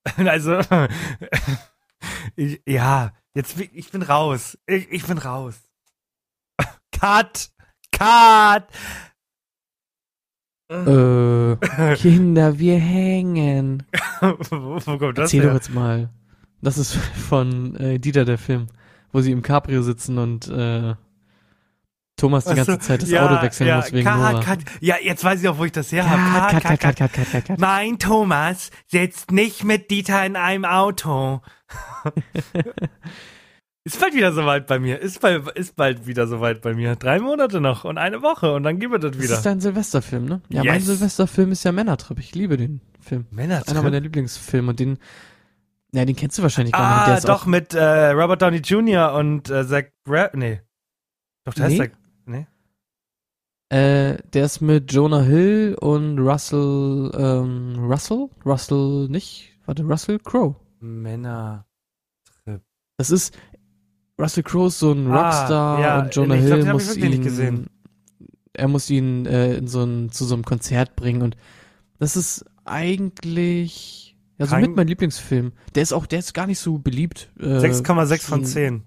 Also, ich, ja, jetzt bin- ich bin raus. Ich, ich bin raus. Cut! Cut! Äh, Kinder, wir hängen. wo, wo kommt das Erzähl doch her? jetzt mal. Das ist von äh, Dieter, der Film, wo sie im Cabrio sitzen und äh, Thomas die ganze Zeit das ja, Auto wechseln ja, muss wegen cut, Nora. cut. Ja, jetzt weiß ich auch, wo ich das her Cut, habe. cut, cut, cut, cut, cut, cut, cut. Mein Thomas sitzt nicht mit Dieter in einem Auto. ist bald wieder soweit bei mir. Ist bald, ist bald wieder soweit bei mir. Drei Monate noch und eine Woche und dann gibt es das Das wieder. ist dein Silvesterfilm, ne? Ja, mein Yes. Silvesterfilm ist ja Männertrip. Ich liebe den Film. Männer Einer meiner Lieblingsfilme und den, ja, den kennst du wahrscheinlich gar nicht. Der Ah, ist doch, mit äh, Robert Downey Jr. und äh, Zach Braff. Nee. Doch, der Nee. heißt Zach. Nee. äh, der ist mit Jonah Hill und Russell, ähm, Russell? Russell nicht? Warte, Russell Crowe. Männer. Das ist, Russell Crowe ist so ein Ah, Rockstar ja, und Jonah ich glaub, Hill ich muss ihn, er muss ihn äh, in so ein, zu so einem Konzert bringen und das ist eigentlich, ja, so mit mein Lieblingsfilm. Der ist auch, der ist gar nicht so beliebt. Äh, 6,6 von so ein- 10.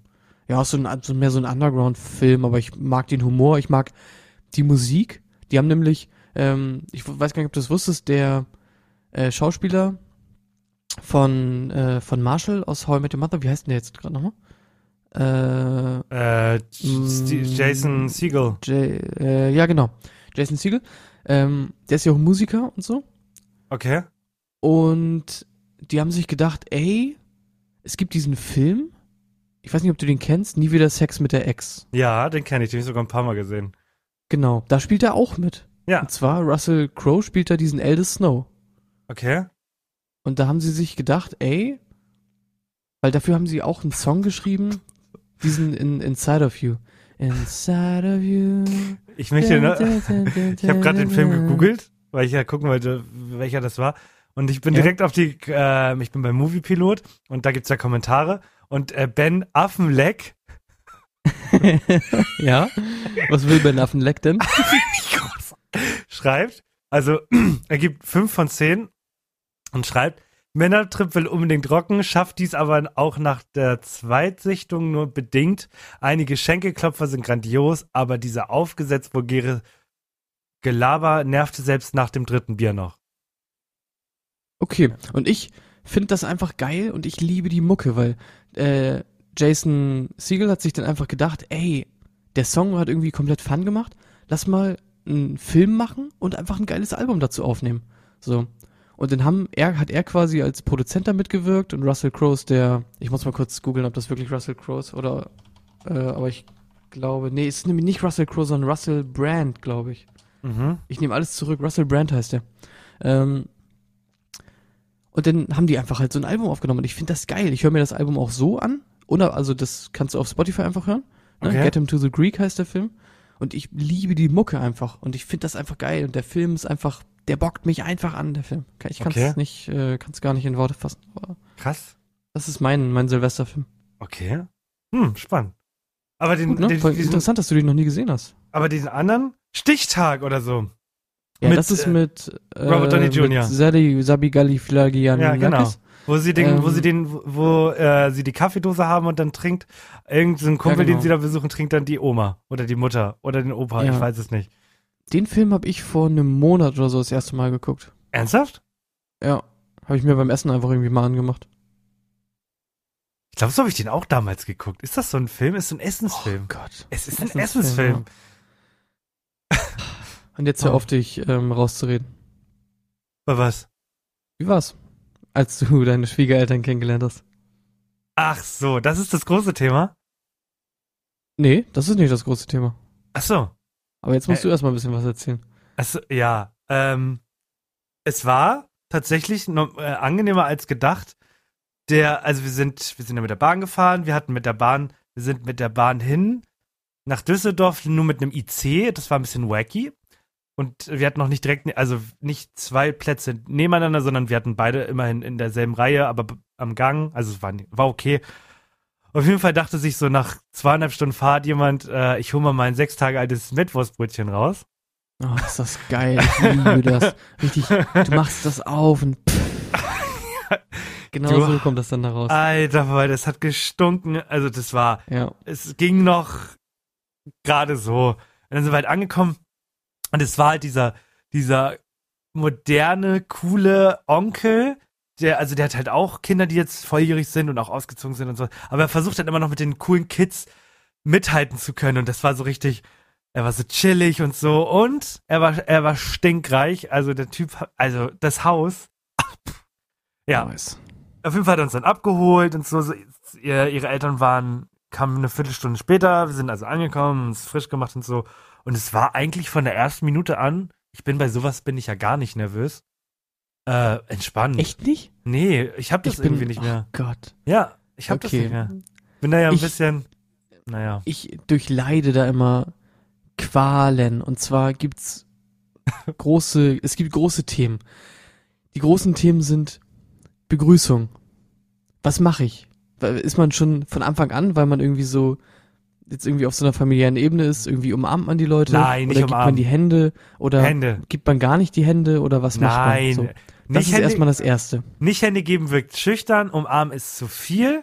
Ja, so, ein, so mehr so ein Underground-Film, aber ich mag den Humor, ich mag die Musik. Die haben nämlich, ähm, ich weiß gar nicht, ob du das wusstest, der äh, Schauspieler von, äh, von Marshall aus How I Met Your Mother, wie heißt denn der jetzt gerade nochmal? Äh, Äh, Mm. Jason Siegel. Jay, äh, ja, genau. Jason Siegel. Ähm, der ist ja auch Musiker und so. Okay. Und die haben sich gedacht, ey, es gibt diesen Film, ich weiß nicht, ob du den kennst, Nie wieder Sex mit der Ex. Ja, den kenne ich, den habe ich sogar ein paar Mal gesehen. Genau, da spielt er auch mit. Ja. Und zwar Russell Crowe spielt da diesen Eldest Snow. Okay. Und da haben sie sich gedacht, ey, weil dafür haben sie auch einen Song geschrieben, diesen in, Inside of You. Inside of You. Ich möchte, ne, ich habe gerade den Film gegoogelt, weil ich ja gucken wollte, welcher das war. Und ich bin Ja. direkt auf die, äh, ich bin beim Moviepilot und da gibt's ja Kommentare. Und äh, Ben Affenleck, ja. Was will Ben Affenleck denn? schreibt, also er gibt 5 von 10 und schreibt, Männertrip will unbedingt rocken, schafft dies aber auch nach der Zweitsichtung nur bedingt. Einige Schenkelklopfer sind grandios, aber dieser aufgesetzt vulgäre Gelaber nervte selbst nach dem dritten Bier noch. Okay, und ich finde das einfach geil und ich liebe die Mucke, weil äh, Jason Siegel hat sich dann einfach gedacht, ey, der Song hat irgendwie komplett Fun gemacht, lass mal einen Film machen und einfach ein geiles Album dazu aufnehmen. So. Und dann haben er, hat er quasi als Produzent da mitgewirkt und Russell Crowe ist der, ich muss mal kurz googeln, ob das wirklich Russell Crowe ist oder, äh, aber ich glaube, nee, es ist nämlich nicht Russell Crowe, sondern Russell Brand, glaube ich. Mhm. Ich nehme alles zurück. Russell Brand heißt der. Ähm, und dann haben die einfach halt so ein Album aufgenommen und ich finde das geil. Ich höre mir das Album auch so an. Oder, also das kannst du auf Spotify einfach hören. Ne? Okay. Get Him to the Greek heißt der Film. Und ich liebe die Mucke einfach. Und ich finde das einfach geil. Und der Film ist einfach, der bockt mich einfach an, der Film. Ich kann es Okay. nicht, äh, kann es gar nicht in Worte fassen. Krass. Das ist mein, mein Silvesterfilm. Okay. Hm, spannend. Aber den, Gut, ne? den Voll diesen, interessant, dass du den noch nie gesehen hast. aber diesen anderen Stichtag oder so. Ja, Mit, das ist äh, mit äh, Robert Downey Jr.. Mit Sadi, Sabi Galifianakis. Ja, genau. Wo sie den, wo Ähm. sie den, wo äh, sie die Kaffeedose haben und dann trinkt irgendein so Kumpel, genau. den sie da besuchen, trinkt dann die Oma oder die Mutter oder den Opa, Ja. ich weiß es nicht. Den Film habe ich vor einem Monat oder so das erste Mal geguckt. Ernsthaft? Ja. Habe ich mir beim Essen einfach irgendwie mal angemacht. Ich glaube, so habe ich den auch damals geguckt. Ist das so ein Film? Ist so ein Essensfilm? Oh Gott. es ist ein Essensfilm, Essensfilm. Und jetzt hör Oh. auf, dich ähm, rauszureden. Aber was? Wie war's? Als du deine Schwiegereltern kennengelernt hast. Ach so, das ist das große Thema. Nee, das ist nicht das große Thema. Ach so. Aber jetzt musst Äh, du erstmal ein bisschen was erzählen. Also, ja, ähm, es war tatsächlich noch, äh, angenehmer als gedacht. Der, also wir sind, wir sind ja mit der Bahn gefahren, wir hatten mit der Bahn, wir sind mit der Bahn hin nach Düsseldorf nur mit einem IC, das war ein bisschen wacky. Und wir hatten noch nicht direkt, also nicht zwei Plätze nebeneinander, sondern wir hatten beide immerhin in derselben Reihe, aber am Gang, also es war, war okay. Auf jeden Fall dachte sich so nach zweieinhalb Stunden Fahrt jemand, äh, ich hole mal mein sechs Tage altes Mettwurstbrötchen raus. Oh, ist das geil. Ich liebe das. Richtig, du machst das auf und Genau Du- so kommt das dann da raus. Alter, weil das hat gestunken. Also das war, Ja. es ging noch gerade so. Und dann sind wir halt angekommen und es war halt dieser, dieser moderne, coole Onkel, der, also der hat halt auch Kinder, die jetzt volljährig sind und auch ausgezogen sind und so. Aber er versucht halt immer noch mit den coolen Kids mithalten zu können und das war so richtig, er war so chillig und so und er war, er war stinkreich. Also der Typ, also das Haus. Ja, Nice. auf jeden Fall hat er uns dann abgeholt und so. so ihr, ihre Eltern waren, kamen eine Viertelstunde später. Wir sind also angekommen, uns frisch gemacht und so. Und es war eigentlich von der ersten Minute an, ich bin bei sowas bin ich ja gar nicht nervös. Äh, entspannt. Echt nicht? Nee, ich hab das ich bin, irgendwie nicht mehr. Oh Gott. Ja, ich hab das Okay. nicht mehr. Bin da ja ein Ich- bisschen, naja. Ich durchleide da immer Qualen. Und zwar gibt's große, es gibt große Themen. Die großen Themen sind Begrüßung. Was mache ich? Ist man schon von Anfang an, weil man irgendwie so jetzt irgendwie auf so einer familiären Ebene ist, irgendwie umarmt man die Leute? Nein, nicht oder gibt man die Hände? Oder Hände. gibt man gar nicht die Hände? Oder was macht Nein. man? So. Das Nicht ist Hände, erstmal das Erste. nicht Hände geben wirkt schüchtern, umarmen ist zu viel.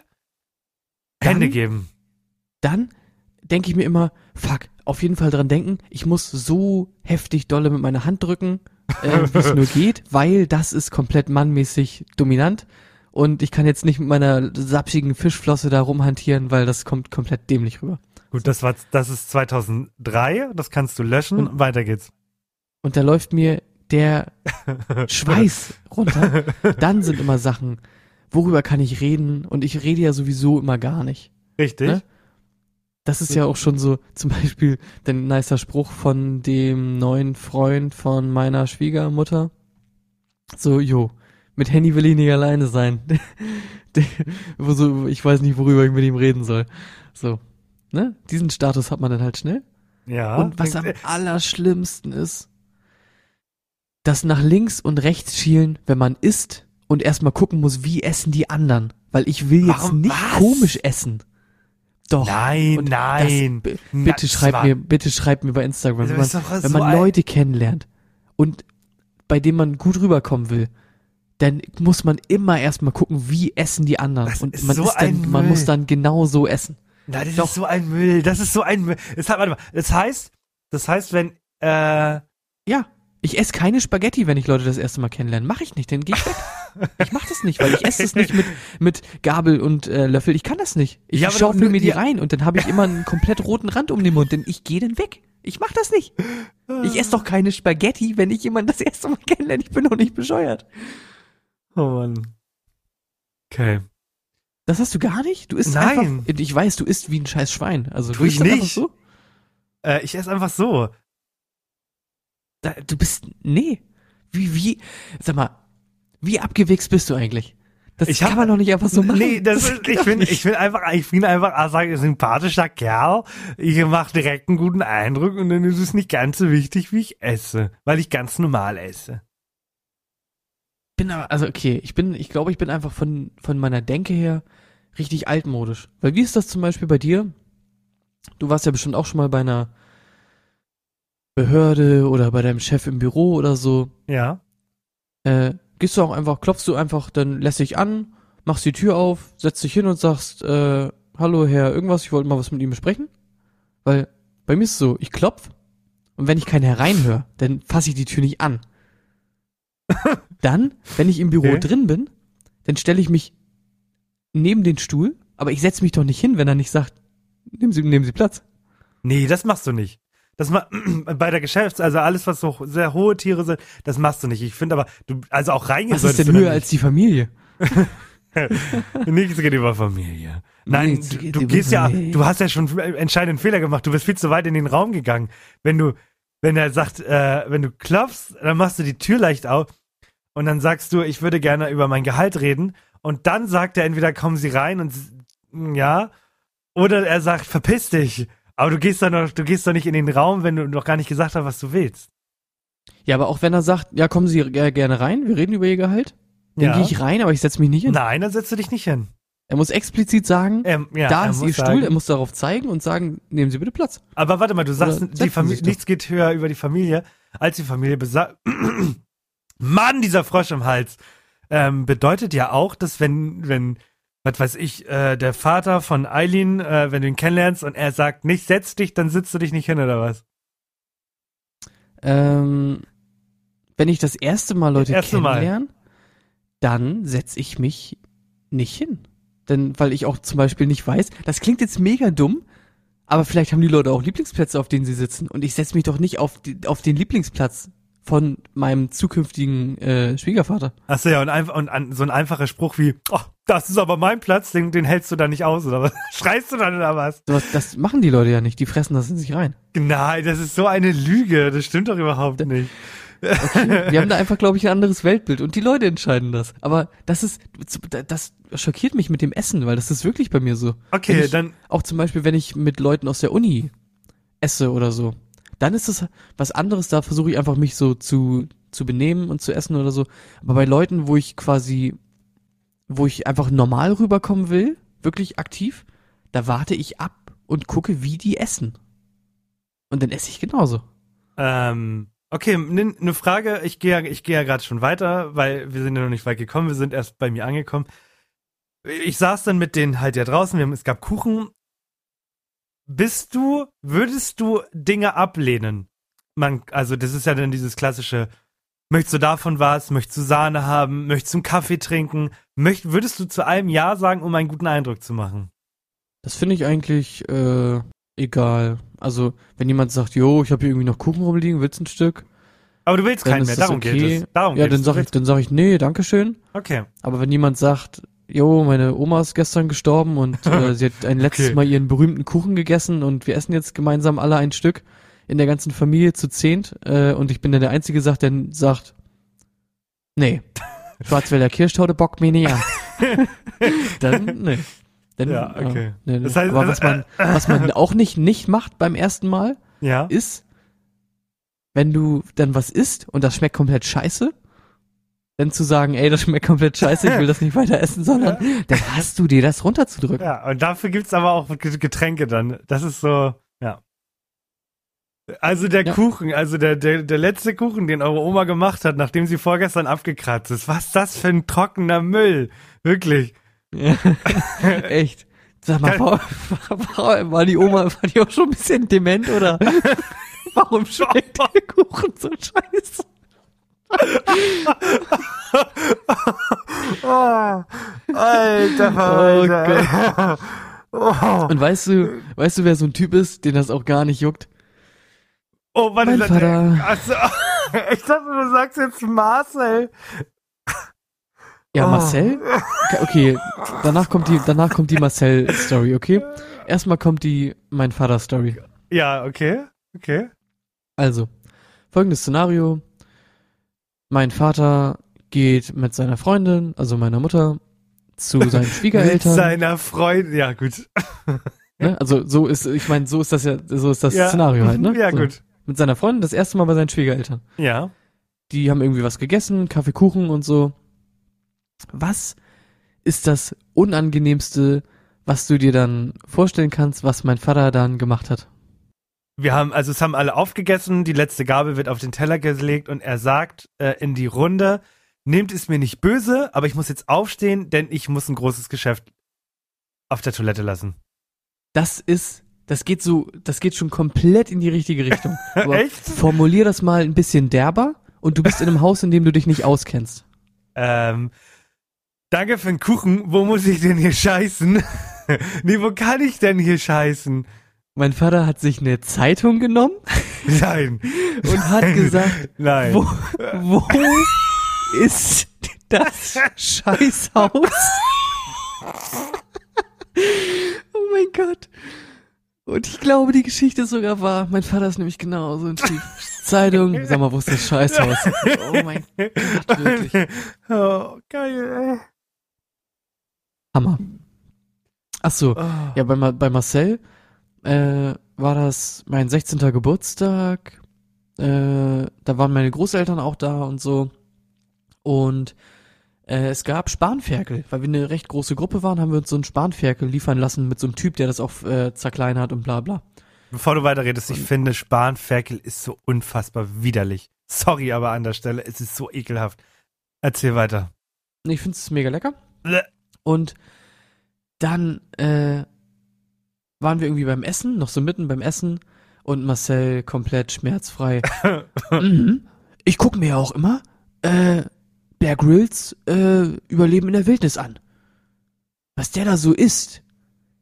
Hände Dann- geben. dann denke ich mir immer, fuck, auf jeden Fall dran denken, ich muss so heftig dolle mit meiner Hand drücken, äh, wie es nur geht, weil das ist komplett mannmäßig dominant und ich kann jetzt nicht mit meiner sapschigen Fischflosse da rumhantieren, weil das kommt komplett dämlich rüber. Gut, das war, das ist 2003, das kannst du löschen, Und- weiter geht's. Und da läuft mir der Schweiß runter. Dann sind immer Sachen, worüber kann ich reden und ich rede ja sowieso immer gar nicht. Richtig. Ne? Das ist ja auch schon so, zum Beispiel der nicer Spruch von dem neuen Freund von meiner Schwiegermutter. So, jo, mit Henny will ich nicht alleine sein. Ich weiß nicht, worüber ich mit ihm reden soll. So, ne? Diesen Status hat man dann halt schnell. Ja. Und was am allerschlimmsten ist, das nach links und rechts schielen, wenn man isst und erstmal gucken muss, wie essen die anderen. Weil ich will jetzt Warum? nicht Was? komisch essen. Doch. Nein, Und nein. Das, bitte das schreibt war- mir, bitte schreibt mir bei Instagram, wenn man, wenn so man ein- Leute kennenlernt und bei denen man gut rüberkommen will, dann muss man immer erstmal gucken, wie essen die anderen. Das und ist man so ist dann, man muss dann genau so essen. Nein, das Doch. ist so ein Müll. Das ist so ein Müll. Das, hat, warte mal, das heißt, das heißt, wenn, äh, Ja, ich esse keine Spaghetti, wenn ich Leute das erste Mal kennenlerne. Mache ich nicht, dann gehe ich weg. Ich mach das nicht, weil ich esse es nicht mit, mit Gabel und äh, Löffel. Ich kann das nicht. Ich Ja, du- mir die ja. rein und dann habe ich immer einen komplett roten Rand um den Mund, denn ich gehe dann weg. Ich mach das nicht. Ich esse doch keine Spaghetti, wenn ich jemanden das erste Mal kennenlerne. Ich bin doch nicht bescheuert. oh Mann. Okay. Das hast du gar nicht? Du isst Nein. einfach. Ich weiß, du isst wie ein scheiß Schwein. Also Tu du ich das nicht. so. Äh, ich esse einfach so. Da, du bist. Nee. Wie, wie. Sag mal, wie abgewichst bist du eigentlich? Das Ich kann hab- man doch nicht einfach so machen. Nee, das, ist, geht ich bin, nicht. ich bin einfach, ich bin einfach, ah, sag, ein sympathischer Kerl. Ich mache direkt einen guten Eindruck und dann ist es nicht ganz so wichtig, wie ich esse, weil ich ganz normal esse. bin aber, also okay, ich bin, ich glaube, ich bin einfach von, von meiner Denke her richtig altmodisch. Weil wie ist das zum Beispiel bei dir? Du warst ja bestimmt auch schon mal bei einer Behörde oder bei deinem Chef im Büro oder so. Ja. Äh, gehst du auch einfach, klopfst du einfach, dann lässt dich an, machst die Tür auf, setzt dich hin und sagst, äh, hallo Herr, irgendwas, ich wollte mal was mit ihm besprechen. Weil bei mir ist es so, ich klopf und wenn ich keinen hereinhöre, dann fasse ich die Tür nicht an. dann, wenn ich im Büro Okay. drin bin, dann stelle ich mich neben den Stuhl, aber ich setze mich doch nicht hin, wenn er nicht sagt, nehmen Sie, nehmen Sie Platz. Nee, das machst du nicht. Das ma bei der Geschäfts-, also alles, was so sehr hohe Tiere sind, das machst du nicht. Ich finde aber, du, also auch reingehen Was ist denn höher als die Familie? nicht. Nichts geht über Familie. Nein, Nichts du, du gehst ja, du hast ja schon einen entscheidenden Fehler gemacht. Du bist viel zu weit in den Raum gegangen. Wenn du, wenn er sagt, äh, wenn du klopfst, dann machst du die Tür leicht auf und dann sagst du, ich würde gerne über mein Gehalt reden. Und dann sagt er entweder, kommen Sie rein und ja, oder er sagt, verpiss dich. Aber du gehst doch noch, du gehst doch nicht in den Raum, wenn du noch gar nicht gesagt hast, was du willst. Ja, aber auch wenn er sagt, ja, kommen Sie gerne rein, wir reden über Ihr Gehalt, dann Ja. gehe ich rein, aber ich setze mich nicht hin. Nein, dann setzt du dich nicht hin. Er muss explizit sagen, Ähm, ja, da ist Ihr Stuhl, sagen- er muss darauf zeigen und sagen, nehmen Sie bitte Platz. Aber warte mal, du sagst, Oder die Familie, nichts geht höher über die Familie, als die Familie besagt. Mann, dieser Frosch im Hals. Ähm, bedeutet ja auch, dass wenn, wenn, was weiß ich, äh, der Vater von Eileen, äh, wenn du ihn kennenlernst und er sagt, nicht setz dich, dann sitzt du dich nicht hin, oder was? Ähm, wenn ich das erste Mal Leute Erste Mal. kennenlerne, dann setze ich mich nicht hin. Denn, weil ich auch zum Beispiel nicht weiß, das klingt jetzt mega dumm, aber vielleicht haben die Leute auch Lieblingsplätze, auf denen sie sitzen. Und ich setze mich doch nicht auf, die, auf den Lieblingsplatz von meinem zukünftigen äh, Schwiegervater. Achso, ja, und, einfach, und an, so ein einfacher Spruch wie, oh, das ist aber mein Platz, den, den hältst du da nicht aus, oder was? Schreist du dann, oder was? Das, das machen die Leute ja nicht, die fressen das in sich rein. Nein, das ist so eine Lüge, das stimmt doch überhaupt nicht. Wir haben da einfach, glaube ich, ein anderes Weltbild und die Leute entscheiden das. Aber das ist, das schockiert mich mit dem Essen, weil das ist wirklich bei mir so. Okay, ich, dann, Auch zum Beispiel, wenn ich mit Leuten aus der Uni esse oder so, dann ist es was anderes, da versuche ich einfach mich so zu, zu benehmen und zu essen oder so. Aber bei Leuten, wo ich quasi, wo ich einfach normal rüberkommen will, wirklich aktiv, da warte ich ab und gucke, wie die essen. Und dann esse ich genauso. Ähm, okay, eine Frage. Ich gehe ja, ich gehe ja gerade schon weiter, weil wir sind ja noch nicht weit gekommen. Wir sind erst bei mir angekommen. Ich saß dann mit denen halt ja draußen. Wir haben, es gab Kuchen. Bist du, würdest du Dinge ablehnen? Man, also das ist ja dann dieses klassische. Möchtest du davon was? Möchtest du Sahne haben? Möchtest du einen Kaffee trinken? Möcht, würdest du zu allem Ja sagen, um einen guten Eindruck zu machen? Das finde ich eigentlich äh, egal. Also, wenn jemand sagt, jo, ich habe hier irgendwie noch Kuchen rumliegen, willst du ein Stück? Aber du willst keinen mehr. Darum okay. geht es. Darum ja, dann es. sag Du ich, dann sag ich, nee, danke schön. Okay. Aber wenn jemand sagt, jo, meine Oma ist gestern gestorben und äh, sie hat ein letztes Okay. Mal ihren berühmten Kuchen gegessen und wir essen jetzt gemeinsam alle ein Stück in der ganzen Familie zu zehnt äh, und ich bin dann der Einzige, sagt, der sagt, nee, Schwarzwälder Kirschtorte bockt mir nicht an. dann, nee. Dann, Ja, okay. nee, nee. Das heißt, Aber was man, was man auch nicht, nicht macht beim ersten Mal, Ja. ist, wenn du dann was isst und das schmeckt komplett scheiße, dann zu sagen, ey, das schmeckt komplett scheiße, ich will das nicht weiter essen, sondern dann hast du dir das runterzudrücken. Ja, und dafür gibt's aber auch Ge- Getränke dann. Das ist so, ja. Also der Ja. Kuchen, also der, der, der letzte Kuchen, den eure Oma gemacht hat, nachdem sie vorgestern abgekratzt ist. Was ist das für ein trockener Müll? Wirklich. Echt. Sag mal, war, war, war die Oma, war die auch schon ein bisschen dement oder warum schmeckt der Kuchen so scheiße? Oh, alter Verwalter. Oh, Und weißt du, weißt du, wer so ein Typ ist, den das auch gar nicht juckt? oh warte, Mein Vater. Also, ich dachte, du sagst jetzt Marcel. Ja, Oh. Marcel? Okay, danach kommt die, danach kommt die Marcel-Story, okay? Erstmal kommt die mein Vater-Story. Ja, okay, okay. Also, folgendes Szenario. Mein Vater geht mit seiner Freundin, also meiner Mutter, zu seinen Mit Schwiegereltern. seiner Freundin, ja gut. ne? Also so ist, ich meine, so ist das ja, so ist das ja. Szenario halt, ne? Ja, so. gut. Mit seiner Freundin das erste Mal bei seinen Schwiegereltern. Ja. Die haben irgendwie was gegessen, Kaffee, Kuchen und so. Was ist das Unangenehmste, was du dir dann vorstellen kannst, was mein Vater dann gemacht hat? Wir haben, also es haben alle aufgegessen, die letzte Gabel wird auf den Teller gelegt und er sagt äh, in die Runde, nehmt es mir nicht böse, aber ich muss jetzt aufstehen, denn ich muss ein großes Geschäft auf der Toilette lassen. Das ist, das geht so, das geht schon komplett in die richtige Richtung. Echt? Formulier das mal ein bisschen derber und du bist in einem Haus, in dem du dich nicht auskennst. Ähm, danke für den Kuchen. Wo muss ich denn hier scheißen? nee, wo kann ich denn hier scheißen? Mein Vater hat sich eine Zeitung genommen Nein. und hat gesagt, Nein. wo, wo ist das Scheißhaus? oh mein Gott. Und ich glaube, die Geschichte ist sogar wahr. Mein Vater ist nämlich genau so ein Typ. Zeitung, sag mal, wo ist das Scheißhaus? Oh mein Gott, wirklich. Oh, geil, ey. Hammer. Ach so, Oh. ja, bei, Ma- bei Marcel äh, war das mein 16. Geburtstag. Äh, da waren meine Großeltern auch da und so. Und äh, es gab Spanferkel, weil wir eine recht große Gruppe waren, haben wir uns so einen Spanferkel liefern lassen mit so einem Typ, der das auch äh, zerkleinert und bla bla. Bevor du weiterredest, ich finde, Spanferkel ist so unfassbar widerlich. Sorry, aber an der Stelle, es ist so ekelhaft. Erzähl weiter. Ich finde es mega lecker. Bleh. Und dann äh, waren wir irgendwie beim Essen, noch so mitten beim Essen und Marcel komplett schmerzfrei. mhm. Ich gucke mir ja auch immer äh, Bear Grylls äh, Überleben in der Wildnis an. Was der da so isst,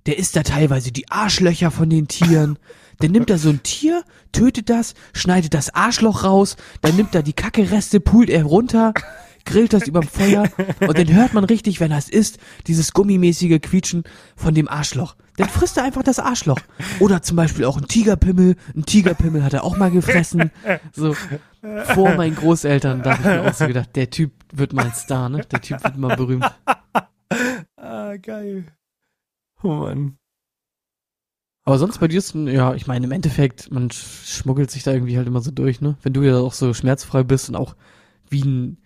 der isst da teilweise die Arschlöcher von den Tieren. Der nimmt da so ein Tier, tötet das, schneidet das Arschloch raus, dann nimmt er die Kackereste, pult er runter, grillt das überm Feuer und dann hört man richtig, wenn er es isst, dieses gummimäßige Quietschen von dem Arschloch. Dann frisst er einfach das Arschloch. Oder zum Beispiel auch ein Tigerpimmel. Ein Tigerpimmel hat er auch mal gefressen. So, vor meinen Großeltern, da habe ich mir auch so gedacht, der Typ wird mal ein Star, ne? Der Typ wird mal berühmt. Ah, geil. Oh Mann. Aber sonst bei dir ist, ja, ich meine, im Endeffekt, man sch- schmuggelt sich da irgendwie halt immer so durch, ne? Wenn du ja auch so schmerzfrei bist und auch wie ein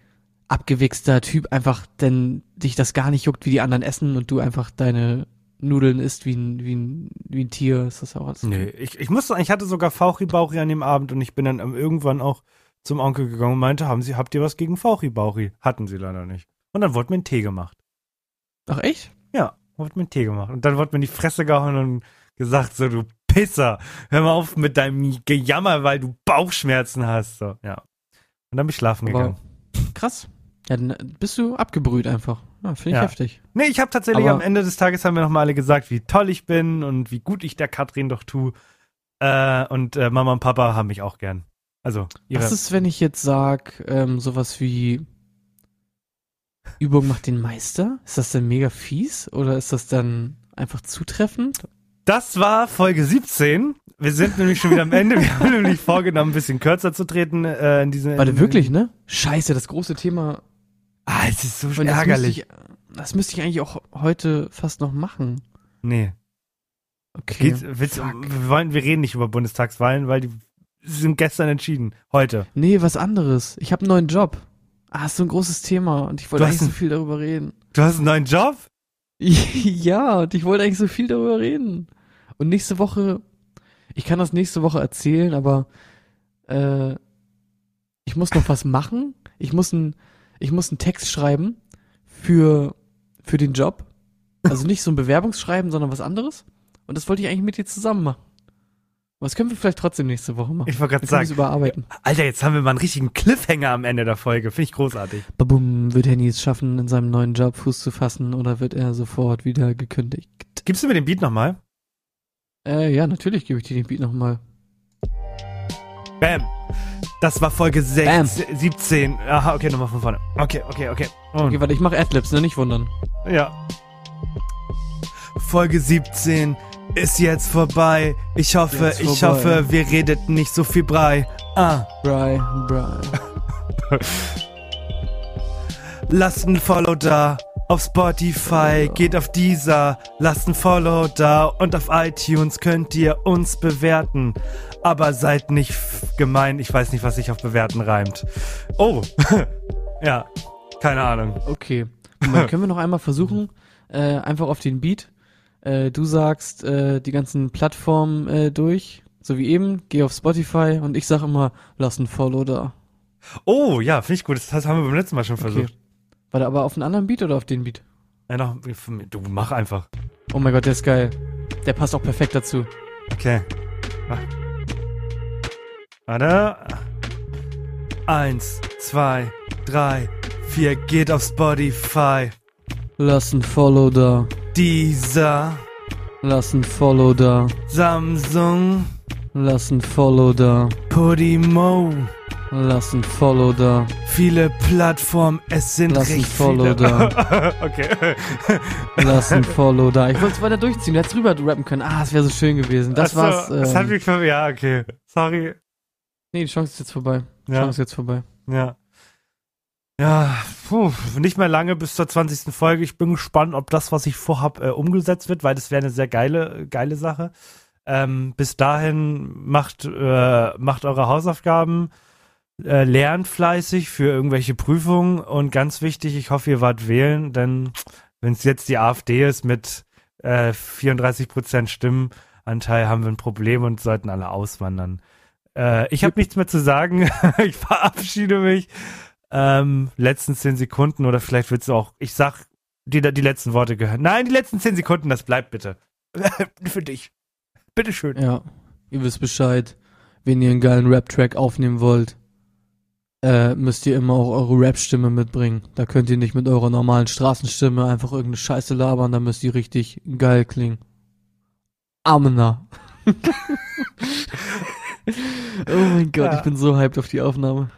abgewichster Typ einfach, denn dich das gar nicht juckt, wie die anderen essen und du einfach deine Nudeln isst wie ein, wie ein, wie ein Tier, ist das auch alles. Nee, ich, ich musste, ich hatte sogar Fauchi-Bauchi an dem Abend und ich bin dann irgendwann auch zum Onkel gegangen und meinte, haben Sie, habt ihr was gegen Fauchi-Bauchi? Hatten sie leider nicht. Und dann wurde mir ein Tee gemacht. Ach echt? Ja, wurde mir ein Tee gemacht. Und dann wurde mir in die Fresse gehauen und gesagt, so, du Pisser, hör mal auf mit deinem Gejammer, weil du Bauchschmerzen hast. So, ja. Und dann bin ich schlafen Aber gegangen. krass. Ja, dann bist du abgebrüht einfach. Ja, finde ich Ja. heftig. Nee, ich habe tatsächlich Aber- am Ende des Tages haben wir nochmal alle gesagt, wie toll ich bin und wie gut ich der Katrin doch tu. Äh, und äh, Mama und Papa haben mich auch gern. Also, ihre, Was ist, wenn ich jetzt sag, ähm, sowas wie Übung macht den Meister? Ist das denn mega fies oder ist das dann einfach zutreffend? das war Folge 17. Wir sind nämlich schon wieder am Ende. Wir haben nämlich vorgenommen, ein bisschen kürzer zu treten äh, in diesem. Warte, wirklich, ne? Scheiße, das große Thema. Ah, es ist so Und das müsste, ärgerlich. ich, das müsste ich eigentlich auch heute fast noch machen. Nee. Okay. Geht's, willst, wir, wollen, wir reden nicht über Bundestagswahlen, weil die sind gestern entschieden. Heute. Nee, was anderes. Ich habe einen neuen Job. Ah, ist so ein großes Thema und ich wollte eigentlich so einen- viel darüber reden. Du hast einen neuen Job? ja, und ich wollte eigentlich so viel darüber reden. Und nächste Woche, ich kann das nächste Woche erzählen, aber äh, ich muss noch was machen. Ich muss ein, ich muss einen Text schreiben für für den Job. Also nicht so ein Bewerbungsschreiben, sondern was anderes. Und das wollte ich eigentlich mit dir zusammen machen. Das können wir vielleicht trotzdem nächste Woche machen. Ich wollte gerade sagen. überarbeiten. Alter, jetzt haben wir mal einen richtigen Cliffhanger am Ende der Folge. Finde ich großartig. Babum, wird Henny es schaffen, in seinem neuen Job Fuß zu fassen oder wird er sofort wieder gekündigt? Gibst du mir den Beat nochmal? Äh, ja, natürlich gebe ich dir den Beat nochmal. Bam. Das war Folge Bam. 16, 17. Aha, okay, nochmal von vorne. Okay, okay, okay. Und, Okay, warte, ich mache Adlibs, ne? Nicht wundern. Ja. Folge 17 ist jetzt vorbei. Ich hoffe, Jetzt ich vorbei. hoffe, wir redeten nicht so viel Brei. Ah. Bry, Bry. Lasst ein Follow da auf Spotify, geht auf Deezer, lasst ein Follow da und auf iTunes könnt ihr uns bewerten. Aber seid nicht gemein, ich weiß nicht, was sich auf bewerten reimt. Oh, ja, keine Ahnung. Okay. Moment, können wir noch einmal versuchen, äh, einfach auf den Beat. Äh, du sagst äh, die ganzen Plattformen äh, durch, so wie eben, geh auf Spotify und ich sag immer, lass ein Follow da. Oh, ja, finde ich gut. Das haben wir beim letzten Mal schon versucht. Okay. Warte, aber auf einen anderen Beat oder auf den Beat? Ja, noch, du mach einfach. Oh mein Gott, der ist geil. Der passt auch perfekt dazu. Okay. Warte. Eins, zwei, drei, vier, geht auf Spotify. Lass ein Follow da. Dieser. Lass ein Follow da. Samsung. Lass ein Follow da. Podimo. Lass ein Follow da. Viele Plattformen, es sind Lass ein Follow viele. da. okay. Lass ein Follow da. Ich wollte es weiter durchziehen. Du hättest rüber rappen können. Ah, das wäre so schön gewesen. Das Ach so, war's. Das hat Ähm, mich ver Ja, okay. Sorry. nee, die Chance ist jetzt vorbei. Die Ja. Chance ist jetzt vorbei. Ja. Ja, puh, nicht mehr lange bis zur 20. Folge. Ich bin gespannt, ob das, was ich vorhab, äh, umgesetzt wird, weil das wäre eine sehr geile, geile Sache. Ähm, bis dahin macht, äh, macht eure Hausaufgaben, äh, lernt fleißig für irgendwelche Prüfungen und ganz wichtig, ich hoffe, ihr wart wählen, denn wenn es jetzt die AfD ist mit äh, 34% Stimmenanteil, haben wir ein Problem und sollten alle auswandern. Äh, ich habe nichts mehr zu sagen. ich verabschiede mich. Ähm, letzten zehn Sekunden oder vielleicht willst du auch, ich sag, die, die letzten Worte gehören. Nein, die letzten zehn Sekunden, das bleibt bitte. Für dich. Bitteschön. Ja, ihr wisst Bescheid. Wenn ihr einen geilen Rap-Track aufnehmen wollt, äh, müsst ihr immer auch eure Rap-Stimme mitbringen. Da könnt ihr nicht mit eurer normalen Straßenstimme einfach irgendeine Scheiße labern, da müsst ihr richtig geil klingen. Amena. oh mein Gott, Ja. ich bin so hyped auf die Aufnahme.